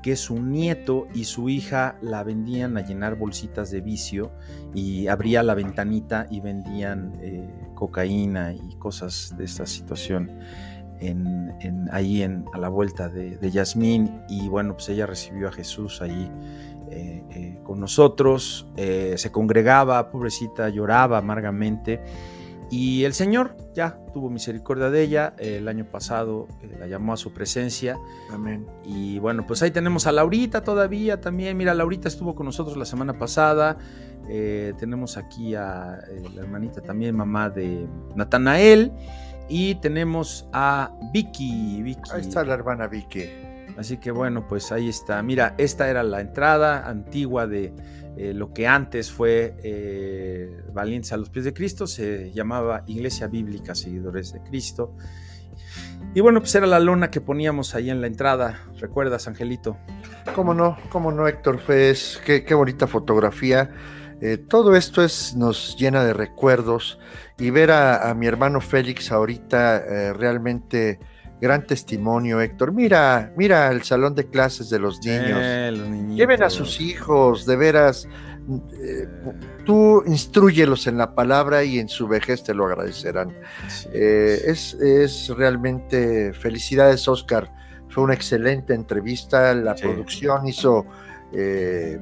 que su nieto y su hija la vendían a llenar bolsitas de vicio y abría la ventanita y vendían eh, cocaína y cosas de esta situación en, ahí en, a la vuelta de, de Yasmín y bueno, pues ella recibió a Jesús ahí eh, con nosotros, se congregaba, pobrecita, lloraba amargamente y el Señor ya tuvo misericordia de ella. El año pasado eh, la llamó a su presencia. Amén. Y bueno, pues ahí tenemos a Laurita todavía también. Mira, Laurita estuvo con nosotros la semana pasada. Eh, tenemos aquí a eh, la hermanita también, mamá de Natanael. Y tenemos a Vicky. Vicky. Ahí está la hermana Vicky. Así que bueno, pues ahí está. Mira, esta era la entrada antigua de eh, lo que antes fue eh, Valientes a los pies de Cristo, se llamaba Iglesia Bíblica Seguidores de Cristo. Y bueno, pues era la lona que poníamos ahí en la entrada, ¿recuerdas, Angelito? Cómo no, cómo no, Héctor Fez, qué, bonita fotografía. Eh, todo esto es, nos llena de recuerdos y ver a, mi hermano Félix ahorita realmente gran testimonio, Héctor. Mira, mira el salón de clases de los niños. Eh, Lleven a sus hijos, de veras. Eh, tú instruyelos en la palabra y en su vejez te lo agradecerán. Eh, es, es, realmente felicidades, Oscar. Fue una excelente entrevista. La producción hizo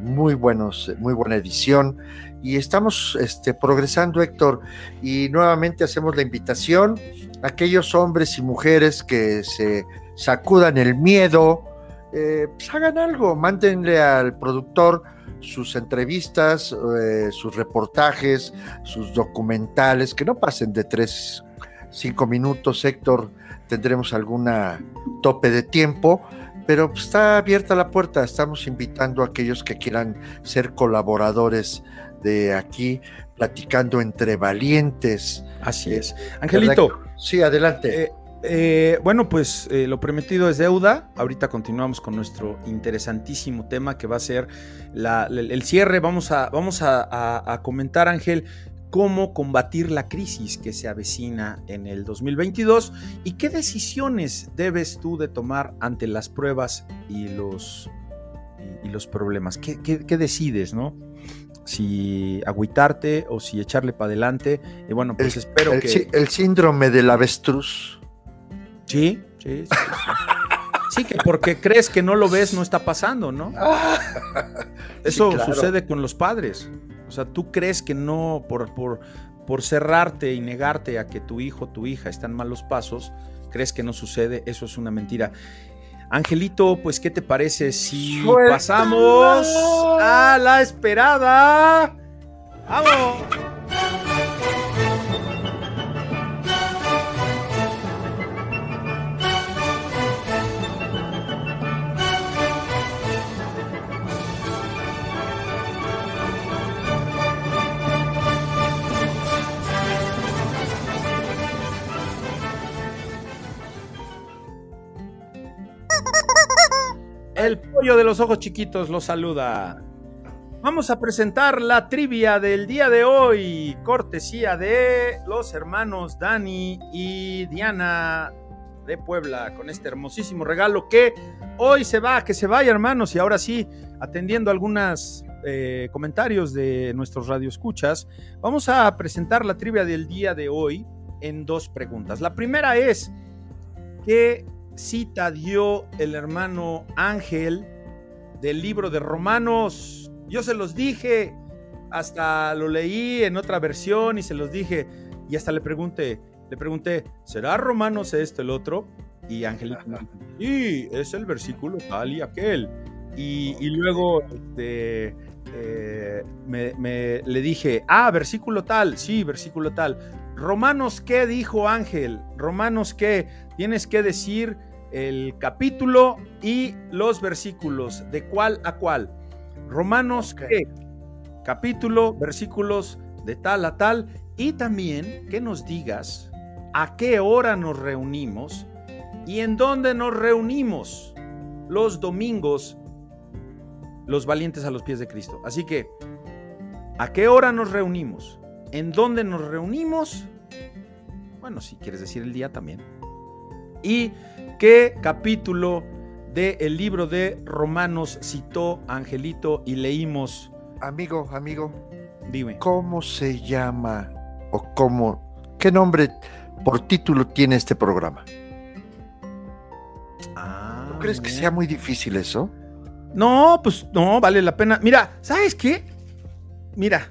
muy buenos, muy buena edición. Y estamos este, progresando, Héctor. Y nuevamente hacemos la invitación aquellos hombres y mujeres que se sacudan el miedo, eh, pues hagan algo, mándenle al productor sus entrevistas, eh, sus reportajes, sus documentales, que no pasen de tres, cinco minutos, Héctor, tendremos alguna tope de tiempo, pero pues, está abierta la puerta, estamos invitando a aquellos que quieran ser colaboradores de aquí, platicando entre valientes. Así es. Angelito. Sí, adelante. Eh, eh, bueno, pues eh, lo prometido es deuda. Ahorita continuamos con nuestro interesantísimo tema que va a ser el cierre. Vamos, a, vamos a, comentar, Ángel, cómo combatir la crisis que se avecina en el 2022 y qué decisiones debes tú de tomar ante las pruebas y los, y, los problemas. ¿Qué, decides, no? Si agüitarte o si echarle para adelante. Y bueno, pues espero que... El síndrome del avestruz. Sí, sí, sí. Sí, que porque crees que no lo ves, no está pasando, ¿no? Eso sucede con los padres. O sea, tú crees que no, por, por, por cerrarte y negarte a que tu hijo o tu hija están malos pasos, crees que no sucede, eso es una mentira. Angelito, pues, ¿qué te parece si pasamos a la esperada? ¡Vamos! El pollo de los ojos chiquitos los saluda. Vamos a presentar la trivia del día de hoy, cortesía de los hermanos Dani y Diana de Puebla, con este hermosísimo regalo que hoy se va, que se vaya hermanos, y ahora sí, atendiendo algunos eh, comentarios de nuestros radioescuchas, vamos a presentar la trivia del día de hoy en dos preguntas. La primera es, ¿qué cita dio el hermano Ángel del libro de Romanos. Yo se los dije, hasta lo leí en otra versión y se los dije y hasta le pregunté, le pregunté, ¿será Romanos esto el otro? Y Ángel y es el versículo tal y aquel. Y, luego este, eh, me, le dije, ah, versículo tal, sí, versículo tal. Romanos, ¿qué dijo Ángel? Romanos, ¿qué? Tienes que decir el capítulo y los versículos, de cuál a cuál. Romanos, ¿qué? Capítulo, versículos de tal a tal. Y también que nos digas a qué hora nos reunimos y en dónde nos reunimos los domingos, los valientes a los pies de Cristo. Así que, ¿a qué hora nos reunimos? ¿En dónde nos reunimos? Bueno, si quieres decir el día también. Y ¿Qué capítulo del libro de Romanos citó Angelito y leímos? Amigo, amigo. Dime. ¿Cómo se llama o cómo, qué nombre por título tiene este programa? Ah, crees que sea muy difícil eso? No, pues no, vale la pena. Mira, ¿sabes qué? Mira,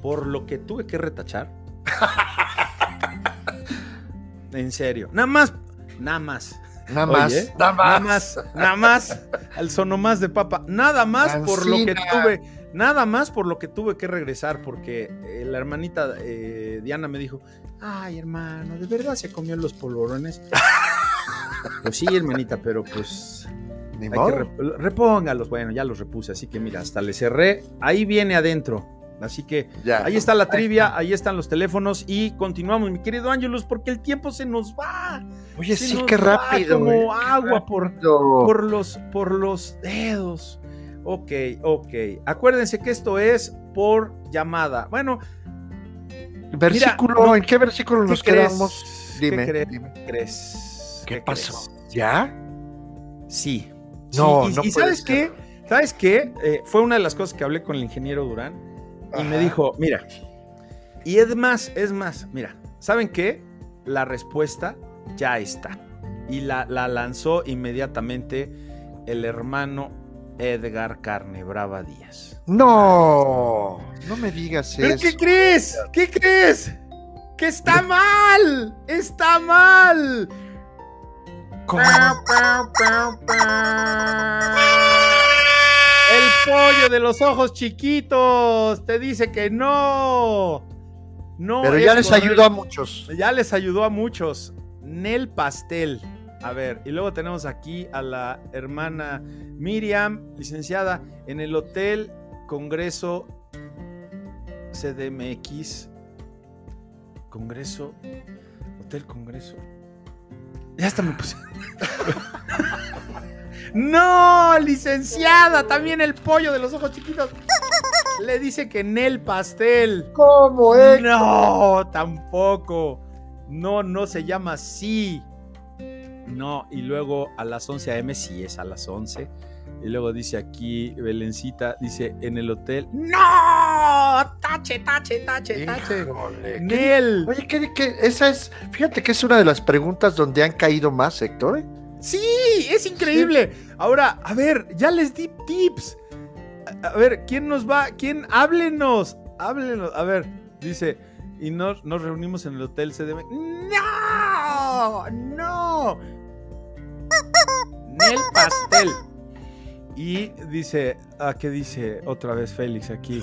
por lo que tuve que retachar. en serio. Nada más Nada más. Nada más, nada más. Nada más. Al sonomás de papa. Nada más por lo que tuve. Nada más por lo que tuve que regresar. Porque eh, la hermanita eh, Diana me dijo: Ay, hermano, ¿de verdad se comió los polvorones? pues sí, hermanita, pero pues. Ni repóngalos. Bueno, ya los repuse. Así que mira, hasta le cerré. Ahí viene adentro. Así que ahí está la trivia, ahí están los teléfonos y continuamos, mi querido Ángelus, porque el tiempo se nos va. Oye, sí, qué rápido. Como agua Por, por, los, por los dedos. Ok, ok. Acuérdense que esto es por llamada. Bueno. Versículo, ¿en qué versículo nos quedamos? Dime, ¿Qué crees? ¿Qué, pasó? ¿Ya? Sí. No, y, ¿sabes qué? ¿Sabes qué? Eh, fue una de las cosas que hablé con el ingeniero Durán y me dijo, mira, y es más, es más, mira, ¿saben qué? La respuesta ya está. Y la, lanzó inmediatamente el hermano Edgar Carnebrava Díaz. No, no me digas eso. qué crees? ¿Qué crees? Que está mal, está mal. El pollo de los ojos chiquitos te dice que no. No. Pero ya les correcto. ayudó a muchos. Ya les ayudó a muchos. Nel Pastel. A ver, y luego tenemos aquí a la hermana Miriam, licenciada en el Hotel Congreso CDMX. Congreso. Hotel Congreso. Ya está me puse. no, licenciada, también el pollo de los ojos chiquitos. Le dice que Nel Pastel. ¿Cómo, eh? No, tampoco. No, no se llama así. No, y luego a las 11 a.m. sí es a las 11. Y luego dice aquí, Belencita, dice en el hotel. ¡No! ¡Tache, tache, tache, tache! Híjole, ¿qué- ¡Nel! Oye, ¿qué, qué- esa es, fíjate que es una de las preguntas donde han caído más, Héctor. ¿eh? ¡Sí! ¡Es increíble! Ahora, a ver, ya les di tips. A, a ver, ¿quién nos va? ¿Quién? Háblenos. Háblenos. A ver, dice, y nos, nos reunimos en el hotel CDM. ¡No! ¡No! Nel Pastel. Y dice, ¿a qué dice otra vez Félix aquí?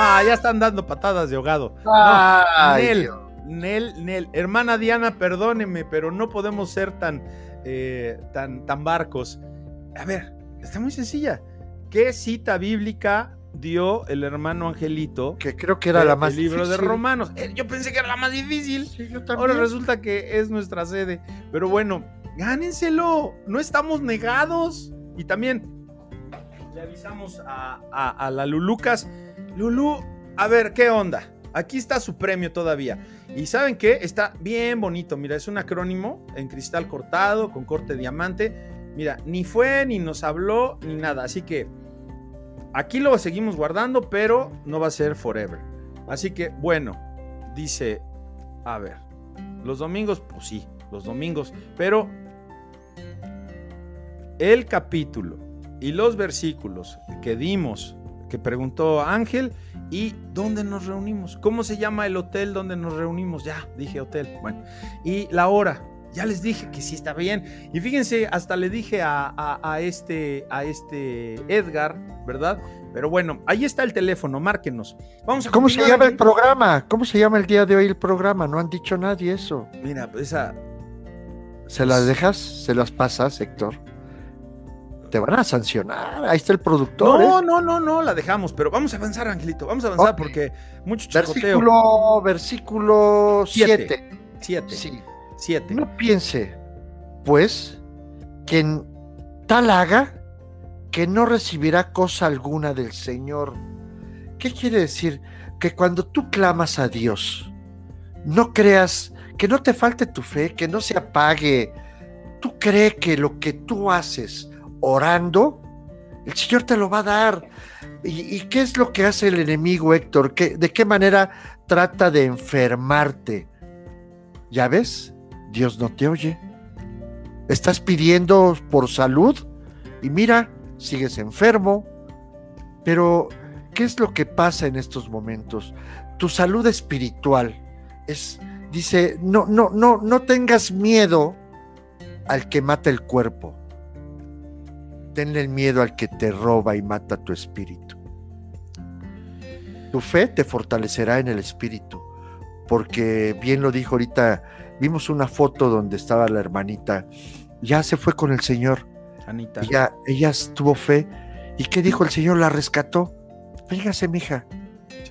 Ah, ya están dando patadas de ahogado. Ay, Nel. Nel, Nel. Hermana Diana, perdóneme, pero no podemos ser tan, eh, tan, tan barcos. A ver, está muy sencilla. ¿Qué cita bíblica dio el hermano Angelito? Que creo que era la más El libro de difícil. Romanos. Eh, yo pensé que era la más difícil. Sí, yo Ahora resulta que es nuestra sede. Pero bueno, gánenselo. No estamos negados. Y también le avisamos a, a, a la Lulucas. Lulu, a ver, ¿qué onda? Aquí está su premio todavía. Y ¿saben qué? Está bien bonito. Mira, es un acrónimo en cristal cortado, con corte diamante. Mira, ni fue, ni nos habló, ni nada. Así que aquí lo seguimos guardando, pero no va a ser forever. Así que, bueno, dice, a ver, los domingos, pues sí, los domingos, pero el capítulo y los versículos que dimos, que preguntó Ángel, y dónde nos reunimos, cómo se llama el hotel donde nos reunimos, ya dije hotel, bueno, y la hora. Ya les dije que sí está bien. Y fíjense, hasta le dije a, a- a este, a este Edgar, ¿verdad? Pero bueno, ahí está el teléfono, márquenos. Vamos a ¿Cómo se llama el programa? ¿Cómo se llama el día de hoy el programa? No han dicho nadie eso. Mira, pues esa, ¿Se las dejas? ¿Se las pasas, Héctor? Te van a sancionar. Ahí está el productor. No, ¿eh? no, no, no, la dejamos, pero vamos a avanzar, Angelito, vamos a avanzar porque mucho chicoteo. Versículo, versículo Siete. 7. Siete, Sí. siete. No piense, pues, que en tal haga que no recibirá cosa alguna del Señor. ¿Qué quiere decir? Que cuando tú clamas a Dios, no creas que no te falte tu fe, que no se apague. Tú crees que lo que tú haces orando, el Señor te lo va a dar. ¿Y, qué es lo que hace el enemigo, Héctor? ¿Qué- ¿De qué manera trata de enfermarte? ¿Ya ves? Dios no te oye. Estás pidiendo por salud y mira, sigues enfermo. Pero, ¿qué es lo que pasa en estos momentos? Tu salud espiritual es, dice, no, no, no, no tengas miedo al que mata el cuerpo. Tenle el miedo al que te roba y mata tu espíritu. Tu fe te fortalecerá en el espíritu, porque bien lo dijo ahorita, vimos una foto donde estaba la hermanita, ya se fue con el Señor, Anita. ella, ella tuvo fe, ¿y qué dijo el Señor? La rescató. Véngase, mija,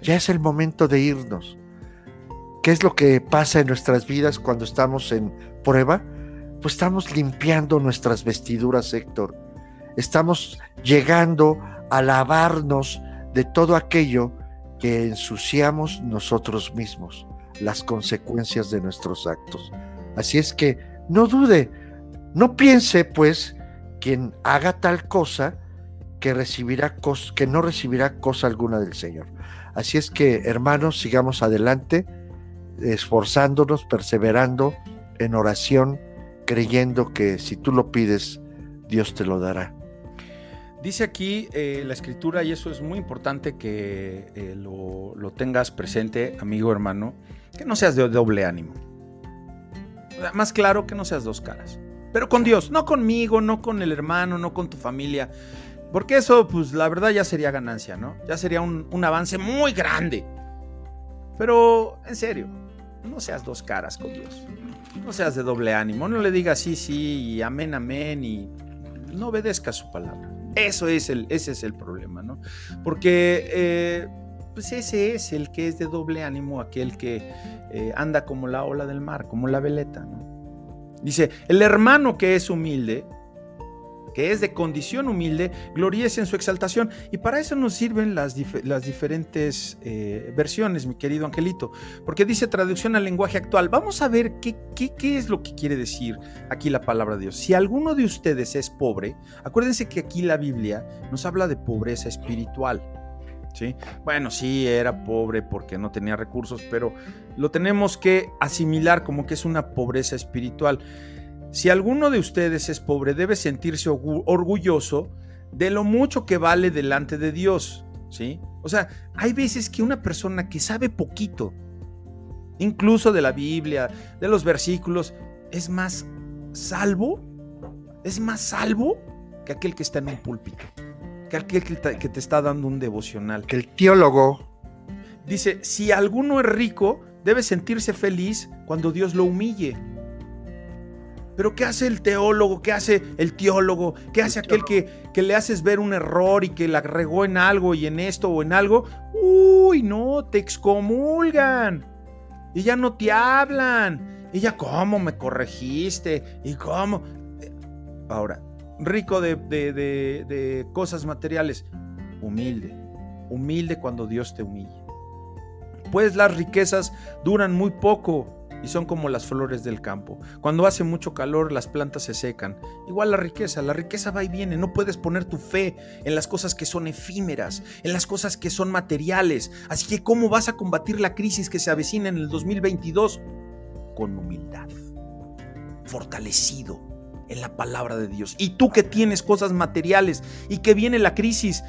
ya es el momento de irnos. ¿Qué es lo que pasa en nuestras vidas cuando estamos en prueba? Pues estamos limpiando nuestras vestiduras, Héctor. Estamos llegando a lavarnos de todo aquello que ensuciamos nosotros mismos, las consecuencias de nuestros actos. Así es que no dude, no piense pues quien haga tal cosa que recibirá que no recibirá cosa alguna del Señor. Así es que, hermanos, sigamos adelante, esforzándonos, perseverando en oración, creyendo que si tú lo pides, Dios te lo dará. Dice aquí eh, la escritura, y eso es muy importante que eh, lo, tengas presente, amigo hermano, que no seas de doble ánimo. Más claro que no seas dos caras. Pero con Dios, no conmigo, no con el hermano, no con tu familia. Porque eso, pues la verdad ya sería ganancia, ¿no? Ya sería un, un avance muy grande. Pero, en serio, no seas dos caras con Dios. No seas de doble ánimo. No le digas sí, sí, y amén, amén, y no obedezca su palabra. Eso es el, ese es el problema, ¿no? Porque eh, pues ese es el que es de doble ánimo, aquel que eh, anda como la ola del mar, como la veleta, ¿no? Dice, el hermano que es humilde, que es de condición humilde, gloríese en su exaltación. Y para eso nos sirven las, las diferentes eh, versiones, mi querido Angelito, porque dice traducción al lenguaje actual. Vamos a ver qué, qué, qué es lo que quiere decir aquí la palabra de Dios. Si alguno de ustedes es pobre, acuérdense que aquí la Biblia nos habla de pobreza espiritual. ¿Sí? Bueno, sí, era pobre porque no tenía recursos, pero lo tenemos que asimilar como que es una pobreza espiritual. Si alguno de ustedes es pobre, debe sentirse orgulloso de lo mucho que vale delante de Dios, ¿sí? O sea, hay veces que una persona que sabe poquito, incluso de la Biblia, de los versículos, es más salvo, es más salvo que aquel que está en un púlpito, que aquel que te está dando un devocional. Que el teólogo. Dice, si alguno es rico, debe sentirse feliz cuando Dios lo humille. Pero ¿qué hace el teólogo? ¿Qué hace el teólogo? ¿Qué hace aquel que, que, le haces ver un error y que la regó en algo y en esto o en algo? Uy, no, te excomulgan. Y ya no te hablan. Y ya, ¿cómo me corregiste? ¿Y cómo? Ahora, rico de, de, de, de cosas materiales, humilde. Humilde cuando Dios te humille. Pues las riquezas duran muy poco y son como las flores del campo. Cuando hace mucho calor las plantas se secan. Igual la riqueza, la riqueza va y viene. No puedes poner tu fe en las cosas que son efímeras, en las cosas que son materiales. Así que ¿cómo vas a combatir la crisis que se avecina en el 2022? Con humildad, fortalecido en la palabra de Dios. Y tú que tienes cosas materiales y que viene la crisis,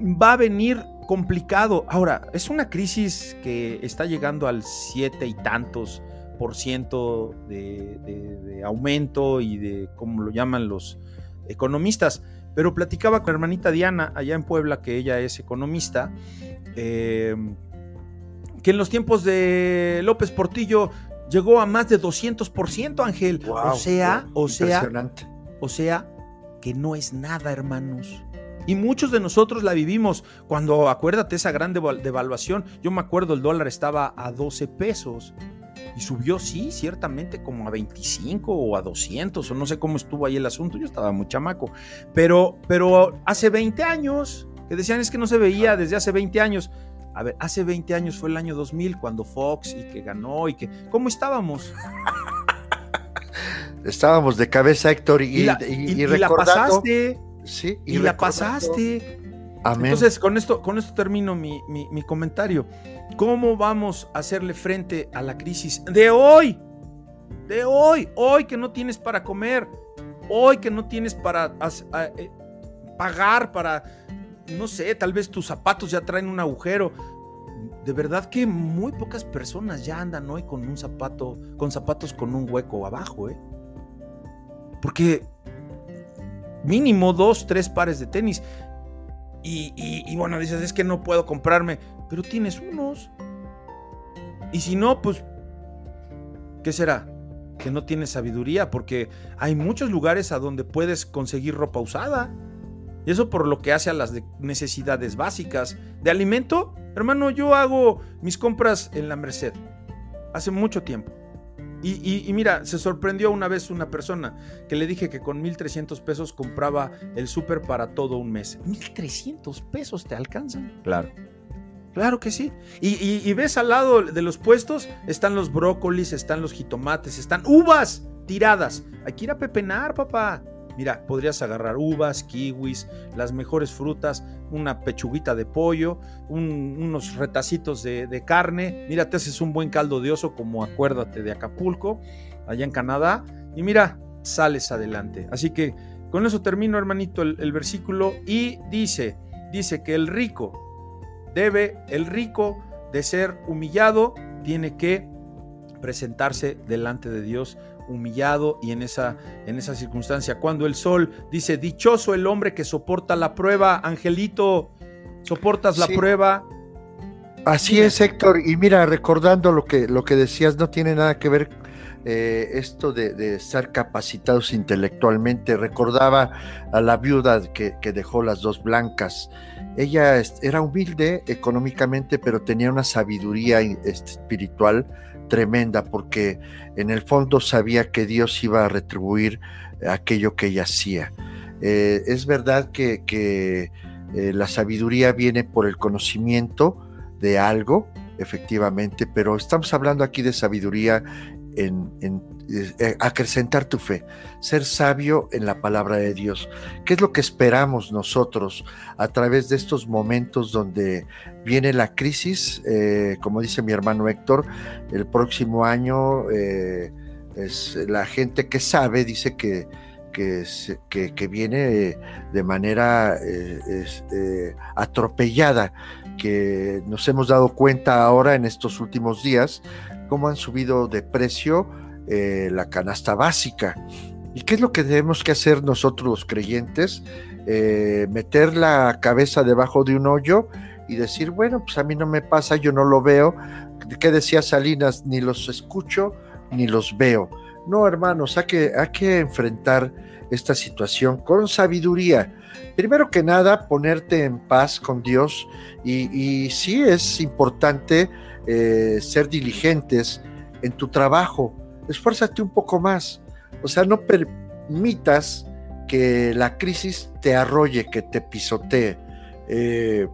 va a venir complicado. Ahora, es una crisis que está llegando al siete y tantos por ciento de, aumento y de, como lo llaman los economistas. Pero platicaba con la hermanita Diana allá en Puebla, que ella es economista, em, que en los tiempos de López Portillo llegó a más de 200%, Ángel. o sea, o sea, o sea, que no es nada, hermanos. Y muchos de nosotros la vivimos cuando, acuérdate, esa gran devaluación, yo me acuerdo el dólar estaba a 12 pesos y subió, sí, ciertamente como a 25 o a 200 o no sé cómo estuvo ahí el asunto, yo estaba muy chamaco, pero, pero hace 20 años, que decían es que no se veía desde hace 20 años. A ver, hace 20 años fue el año 2000 cuando Fox y que ganó y que... ¿Cómo estábamos? Estábamos de cabeza, Héctor, y, y, la, y, la pasaste. Sí, y, la pasaste. Entonces, con esto, con esto termino mi, mi, comentario. ¿Cómo vamos a hacerle frente a la crisis de hoy? De hoy, hoy que no tienes para comer, hoy que no tienes para eh, pagar, para, no sé, tal vez tus zapatos ya traen un agujero. De verdad que muy pocas personas ya andan hoy con un zapato, con zapatos con un hueco abajo, ¿eh? Porque mínimo dos, tres pares de tenis. Y, bueno, dices, es que no puedo comprarme, pero tienes unos. Y si no, pues, ¿qué será? Que no tienes sabiduría, porque hay muchos lugares a donde puedes conseguir ropa usada. Y eso por lo que hace a las necesidades básicas. De alimento, hermano, yo hago mis compras en la Merced. Hace mucho tiempo. Y, mira, se sorprendió una vez una persona que le dije que con 1.300 pesos compraba el súper para todo un mes. ¿1.300 pesos te alcanzan? Claro. Claro que sí. Y, ves al lado de los puestos, están los brócolis, están los jitomates, están uvas tiradas. Hay que ir a pepenar, papá. Mira, podrías agarrar uvas, kiwis, las mejores frutas, una pechuguita de pollo, unos retacitos de, carne. Mira, te haces un buen caldo de oso, como acuérdate de Acapulco, allá en Canadá. Y mira, sales adelante. Así que con eso termino, hermanito, el, el versículo. Y dice, dice que el rico debe, el rico de ser humillado, tiene que presentarse delante de Dios humillado y en esa, en esa circunstancia. Cuando el sol dice, dichoso el hombre que soporta la prueba, Angelito, soportas la Sí. prueba. Así es, Héctor. Y mira, recordando lo que, lo que decías, no tiene nada que ver eh, esto de, de estar capacitados intelectualmente. Recordaba a la viuda que, que dejó las dos blancas. Ella era humilde económicamente, pero tenía una sabiduría este, espiritual tremenda, porque en el fondo sabía que Dios iba a retribuir aquello que ella hacía. Eh, es verdad que, eh, la sabiduría viene por el conocimiento, de algo, efectivamente, pero estamos hablando aquí de sabiduría en, eh, acrecentar tu fe, ser sabio en la palabra de Dios. ¿Qué es lo que esperamos nosotros a través de estos momentos donde viene la crisis? Eh, como dice mi hermano Héctor, el próximo año eh, es la gente que sabe dice que que, que, viene de manera atropellada, que nos hemos dado cuenta ahora en estos últimos días cómo han subido de precio eh, la canasta básica. ¿Y qué es lo que tenemos que hacer nosotros los creyentes? Eh, meter la cabeza debajo de un hoyo y decir, bueno, pues a mí no me pasa, yo no lo veo. ¿Qué decía Salinas? Ni los escucho ni los veo. No, hermanos, hay que, hay que enfrentar esta situación con sabiduría. Primero que nada, ponerte en paz con Dios y, sí es importante eh, ser diligentes en tu trabajo. Esfuérzate un poco más. O sea, no permitas que la crisis te arrolle, que te pisotee. Eh,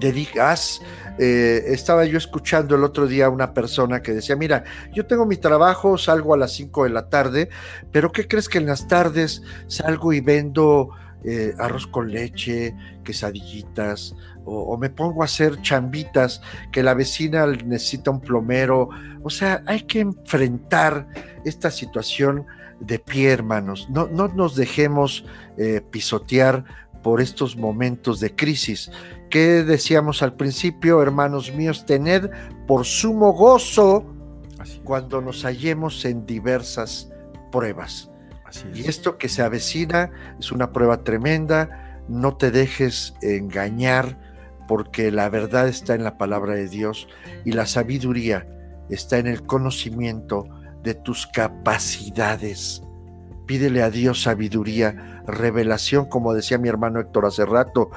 dedicas, eh, estaba yo escuchando el otro día a una persona que decía, mira, yo tengo mi trabajo, salgo a las 5 de la tarde, pero ¿qué crees que en las tardes salgo y vendo eh, arroz con leche, quesadillitas, o, o me pongo a hacer chambitas, que la vecina necesita un plomero? O sea, hay que enfrentar esta situación de pie, hermanos. No, no nos dejemos eh, pisotear por estos momentos de crisis. ¿Qué decíamos al principio, hermanos míos? Tened por sumo gozo Así cuando nos hallemos en diversas pruebas. así Y es. esto que se avecina es una prueba tremenda. No te dejes engañar porque la verdad está en la palabra de Dios y la sabiduría está en el conocimiento de tus capacidades. Pídele a Dios sabiduría, revelación, como decía mi hermano Héctor hace rato.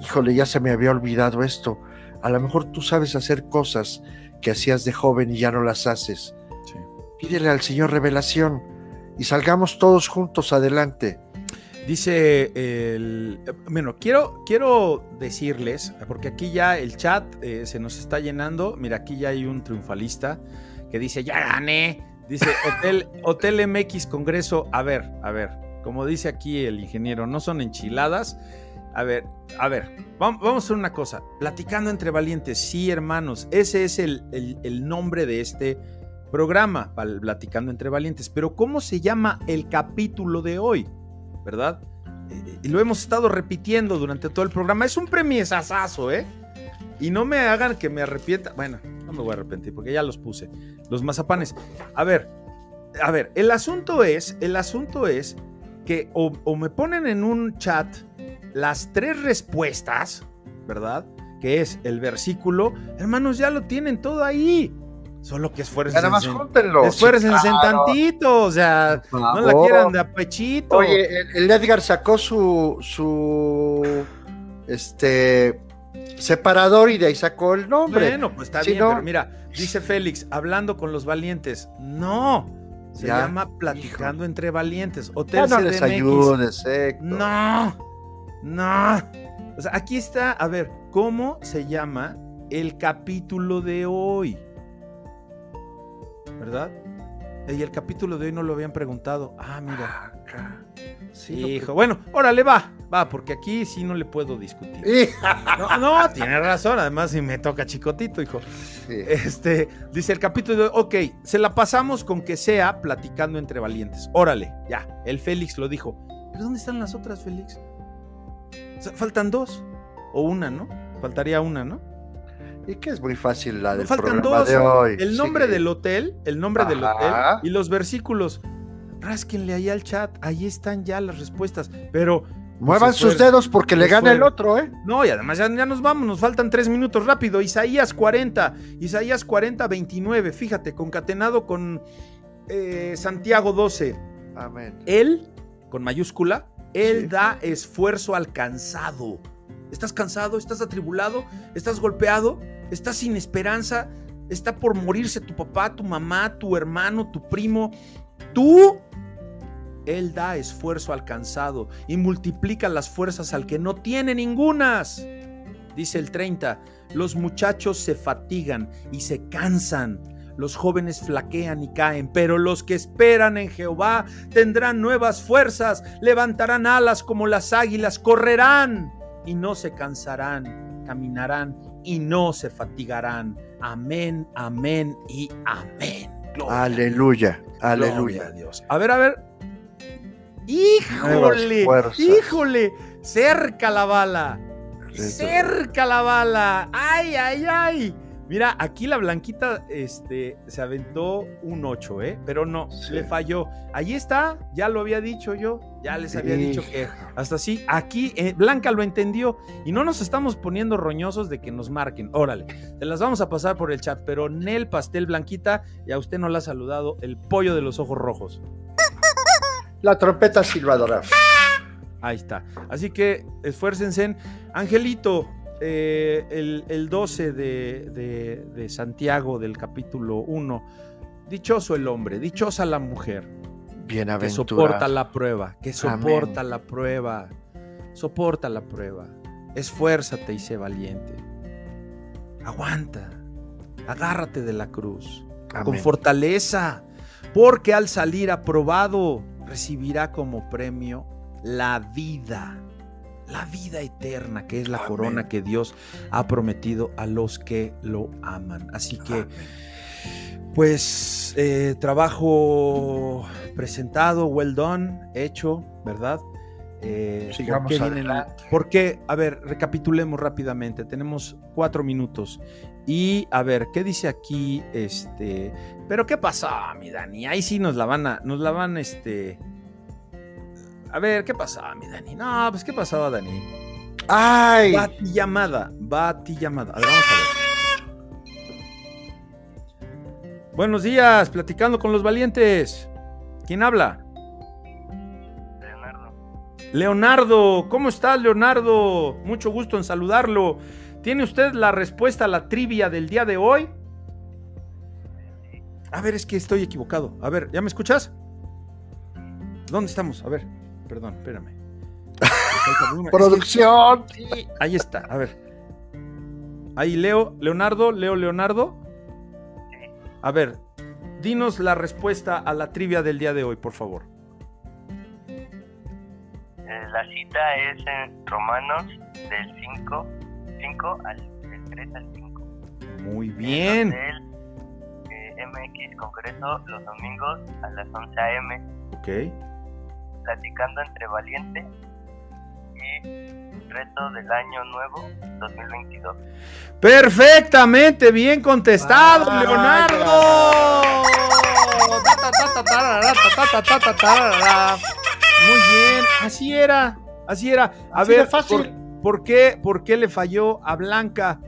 Híjole, ya se me había olvidado esto. A lo mejor tú sabes hacer cosas que hacías de joven y ya no las haces. Sí. Pídele al Señor revelación y salgamos todos juntos adelante. Dice el. Bueno, quiero, quiero decirles, porque aquí ya el chat eh, se nos está llenando. Mira, aquí ya hay un triunfalista que dice: Ya gané. Dice Hotel, Hotel MX Congreso. A ver, a ver, como dice aquí el ingeniero, no son enchiladas. A ver, a ver, vam- vamos a hacer una cosa. Platicando entre valientes, sí, hermanos, ese es el, el- el nombre de este programa, Platicando entre valientes. Pero, ¿cómo se llama el capítulo de hoy? ¿Verdad? Eh, Y lo hemos estado repitiendo durante todo el programa. Es un premiesazazo, ¿eh? Y no me hagan que me arrepienta. Bueno, no me voy a arrepentir porque ya los puse. Los mazapanes. A ver, a ver, el asunto es, el asunto es que o, o me ponen en un chat las tres respuestas, ¿verdad? Que es el versículo. Hermanos, ya lo tienen todo ahí. Solo que esfuercen. Nada más júntenlo. Esfuércense claro, tantito, o sea, no la quieran de apechito. Oye, el, Edgar sacó su, su este separador y de ahí sacó el nombre. Bueno, pues está Si bien, no- pero mira, dice Félix, hablando con los valientes. No, se Ya, llama Platicando entre Valientes. Hotel ya no les CDMX. ayudes, Héctor. No, no. O sea, aquí está, a ver, ¿cómo se llama el capítulo de hoy? ¿Verdad? Y el capítulo de hoy no lo habían preguntado. Ah, mira. Acá. Sí, Hijo, bueno, órale, va, va, porque aquí sí no le puedo discutir. No, no, tiene razón, además si me toca chicotito, hijo. Sí. Este, dice el capítulo, de- ok, se la pasamos con que sea platicando entre valientes. Órale, ya, el Félix lo dijo. ¿Pero dónde están las otras, Félix? O sea, faltan dos, o una, ¿no? Faltaría una, ¿no? Y que es muy fácil la del faltan programa dos. de hoy. El nombre Sí. del hotel, el nombre del hotel y los versículos. Rásquenle ahí al chat, ahí están ya las respuestas. Pero Muevan sus dedos porque le gana el otro, ¿eh? No, y además ya, ya nos vamos, nos faltan tres minutos rápido. Isaías 40, Isaías 40, 29, fíjate, concatenado con eh, Santiago 12. Amén. Él, con mayúscula, él Sí. da esfuerzo al cansado. ¿Estás cansado? ¿Estás atribulado? ¿Estás golpeado? ¿Estás sin esperanza? ¿Está por morirse tu papá, tu mamá, tu hermano, tu primo? Tú él da esfuerzo al cansado y multiplica las fuerzas al que no tiene ningunas. Dice el 30, los muchachos se fatigan y se cansan, los jóvenes flaquean y caen, pero los que esperan en Jehová tendrán nuevas fuerzas, levantarán alas como las águilas, correrán y no se cansarán, caminarán y no se fatigarán. Amén, amén y amén. Gloria Aleluya, Gloria a aleluya. Dios. A ver, a ver. Híjole, híjole, cerca la bala, cerca la bala. Ay, ay, ay. Mira, aquí la blanquita este, se aventó un 8, ¿eh? Pero no, Sí. le falló. Ahí está, ya lo había dicho yo, ya les había dicho que hasta así, aquí eh, Blanca lo entendió y no nos estamos poniendo roñosos de que nos marquen. Órale, te las vamos a pasar por el chat, pero Nel Pastel Blanquita, y a usted no la ha saludado, el pollo de los ojos rojos. La trompeta silbadora. Ahí está. Así que esfuércense. Angelito, eh, el, el 12 de, de- de Santiago del capítulo 1. Dichoso el hombre, dichosa la mujer que soporta la prueba, que soporta la prueba, soporta la prueba. Esfuérzate y sé valiente. Aguanta, agárrate de la cruz con fortaleza, porque al salir aprobado recibirá como premio la vida, la vida eterna, que es la Amén. corona que Dios ha prometido a los que lo aman. Así que. Pues, eh, trabajo presentado, well done, hecho, ¿verdad? Eh, ¿por Sigamos qué vienen- adelante. ¿Por qué? A ver, recapitulemos rápidamente. Tenemos cuatro minutos. Y a ver, ¿qué dice aquí? Este. Pero ¿qué pasó, mi Dani? Ahí sí nos la van a. Nos la van, este. A ver, ¿qué pasó, mi Dani? No, pues ¿qué pasaba, Dani? ¡Ay! Va a ti llamada. Va a ti llamada. A ver, vamos a Buenos días, platicando con los valientes. ¿Quién habla? Leonardo. Leonardo, ¿cómo estás, Leonardo? Mucho gusto en saludarlo. ¿Tiene usted la respuesta a la trivia del día de hoy? A ver, es que estoy equivocado. A ver, ¿ya me escuchas? ¿Dónde estamos? A ver, perdón, espérame. Producción. Sí, ahí está, a ver. Ahí Leo, Leonardo, Leo, Leonardo. A ver, dinos la respuesta a la trivia del día de hoy, por favor. Eh, la cita es en Romanos del 5, 5 al del 3 al 5. Muy bien. Del eh, MX Congreso los domingos a las 11 a.m. Ok. platicando entre valientes y reto del año nuevo 2022. Perfectamente bien contestado, Vaya. Leonardo. Muy bien, así era, así era. A Así ver, fácil. ¿por, por qué, ¿por qué le falló a Blanca?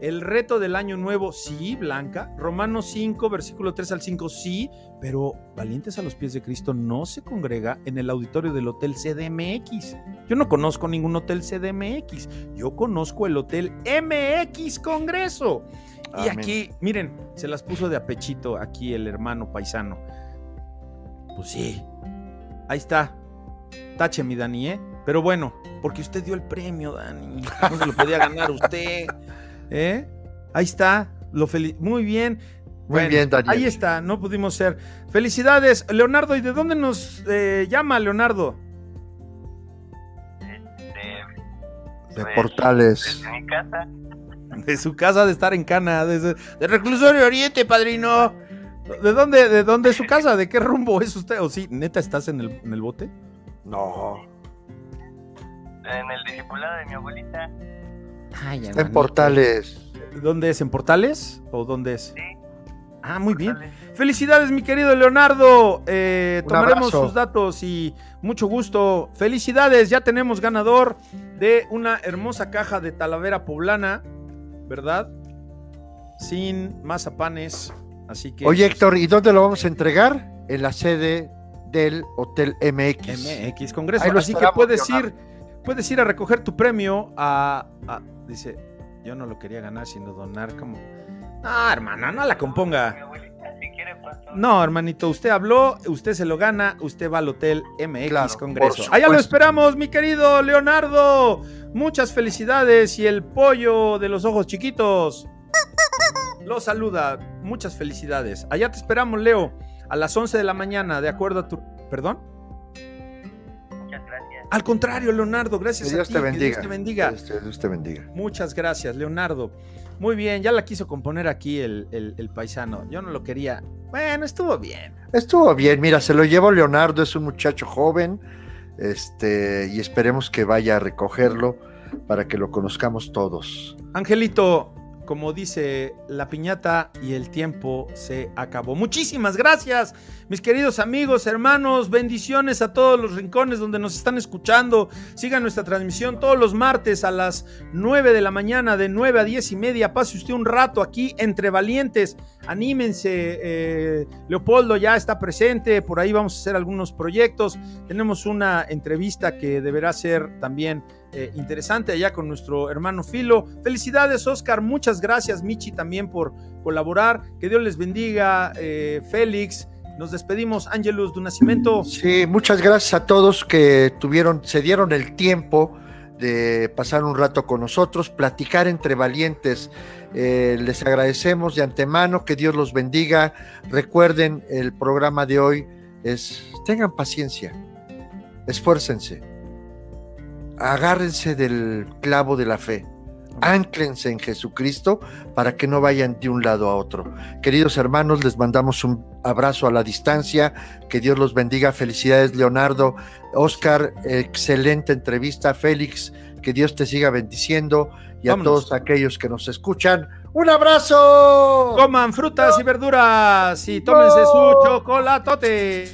El reto del año nuevo, sí, Blanca. Romanos 5, versículo 3 al 5, sí, pero Valientes a los pies de Cristo no se congrega en el auditorio del Hotel CDMX. Yo no conozco ningún hotel CDMX. Yo conozco el Hotel MX Congreso. Y aquí, miren, se las puso de apechito aquí el hermano paisano. Pues sí. Ahí está. Tache mi Dani, ¿eh? Pero bueno, porque usted dio el premio, Dani. No se lo podía ganar usted. ¿Eh? Ahí está. Lo Muy bien. Muy bien, Daniel. Ahí está, no pudimos ser. Felicidades, Leonardo. ¿Y de dónde nos eh, llama Leonardo? De pues, portales. Desde mi casa, De su casa de estar en Cana, de Reclusorio Oriente, padrino. ¿De dónde, ¿De dónde es su casa? ¿De qué rumbo es usted? ¿O sí, neta estás en el, en el bote? No. en el discipulado de mi abuelita, Ay, Está en portales. ¿Dónde es? ¿En Portales? ¿O dónde es? Sí, Ah, muy bien. Portales. Felicidades, mi querido Leonardo. Eh, tomaremos abrazo. sus datos y mucho gusto. Felicidades, ya tenemos ganador de una hermosa caja de Talavera Poblana, ¿verdad? Sin mazapanes. Así que. Oye, Héctor, ¿y dónde lo vamos a entregar? En la sede del Hotel MX. MX Congreso. Así que puedes ir, puedes ir a recoger tu premio a, a- Dice, yo no lo quería ganar, sino donar como. No, hermana, no la componga. No, hermanito, usted habló, usted se lo gana, usted va al Hotel MX Claro, Congreso. Allá lo esperamos, mi querido Leonardo. Muchas felicidades y el pollo de los ojos chiquitos lo saluda. Muchas felicidades. Allá te esperamos, Leo, a las 11 de la mañana, de acuerdo a tu... ¿Perdón? Al contrario, Leonardo, gracias Que a Dios ti. te que bendiga. Dios te bendiga. Que Dios te bendiga. Muchas gracias, Leonardo. Muy bien, ya la quiso componer aquí el, el- el paisano. Yo no lo quería. Bueno, estuvo bien. Estuvo bien, mira, se lo llevó Leonardo, es un muchacho joven, este, y esperemos que vaya a recogerlo para que lo conozcamos todos. Angelito, como dice la piñata y el tiempo se acabó. Muchísimas gracias, mis queridos amigos, hermanos, bendiciones a todos los rincones donde nos están escuchando. Sigan nuestra transmisión todos los martes a las 9 de la mañana, de 9 a 10 y media. Pase usted un rato aquí entre valientes. Anímense, eh, Leopoldo ya está presente, por ahí vamos a hacer algunos proyectos. Tenemos una entrevista que deberá ser también eh, interesante allá con nuestro hermano Filo. Felicidades, Oscar. Muchas gracias, Michi, también por colaborar. Que Dios les bendiga, eh, Félix. Nos despedimos, Ángelus de Nacimiento. Sí, muchas gracias a todos que tuvieron, se dieron el tiempo de pasar un rato con nosotros, platicar entre valientes. Eh, les agradecemos de antemano, que Dios los bendiga. Recuerden, el programa de hoy es, tengan paciencia, esfuércense, agárrense del clavo de la fe, anclense en Jesucristo para que no vayan de un lado a otro. Queridos hermanos, les mandamos un abrazo a la distancia, que Dios los bendiga, felicidades Leonardo, Oscar, excelente entrevista, Félix, que Dios te siga bendiciendo y a Vámonos. todos aquellos que nos escuchan, un abrazo. Coman frutas y verduras y tómense su chocolatote.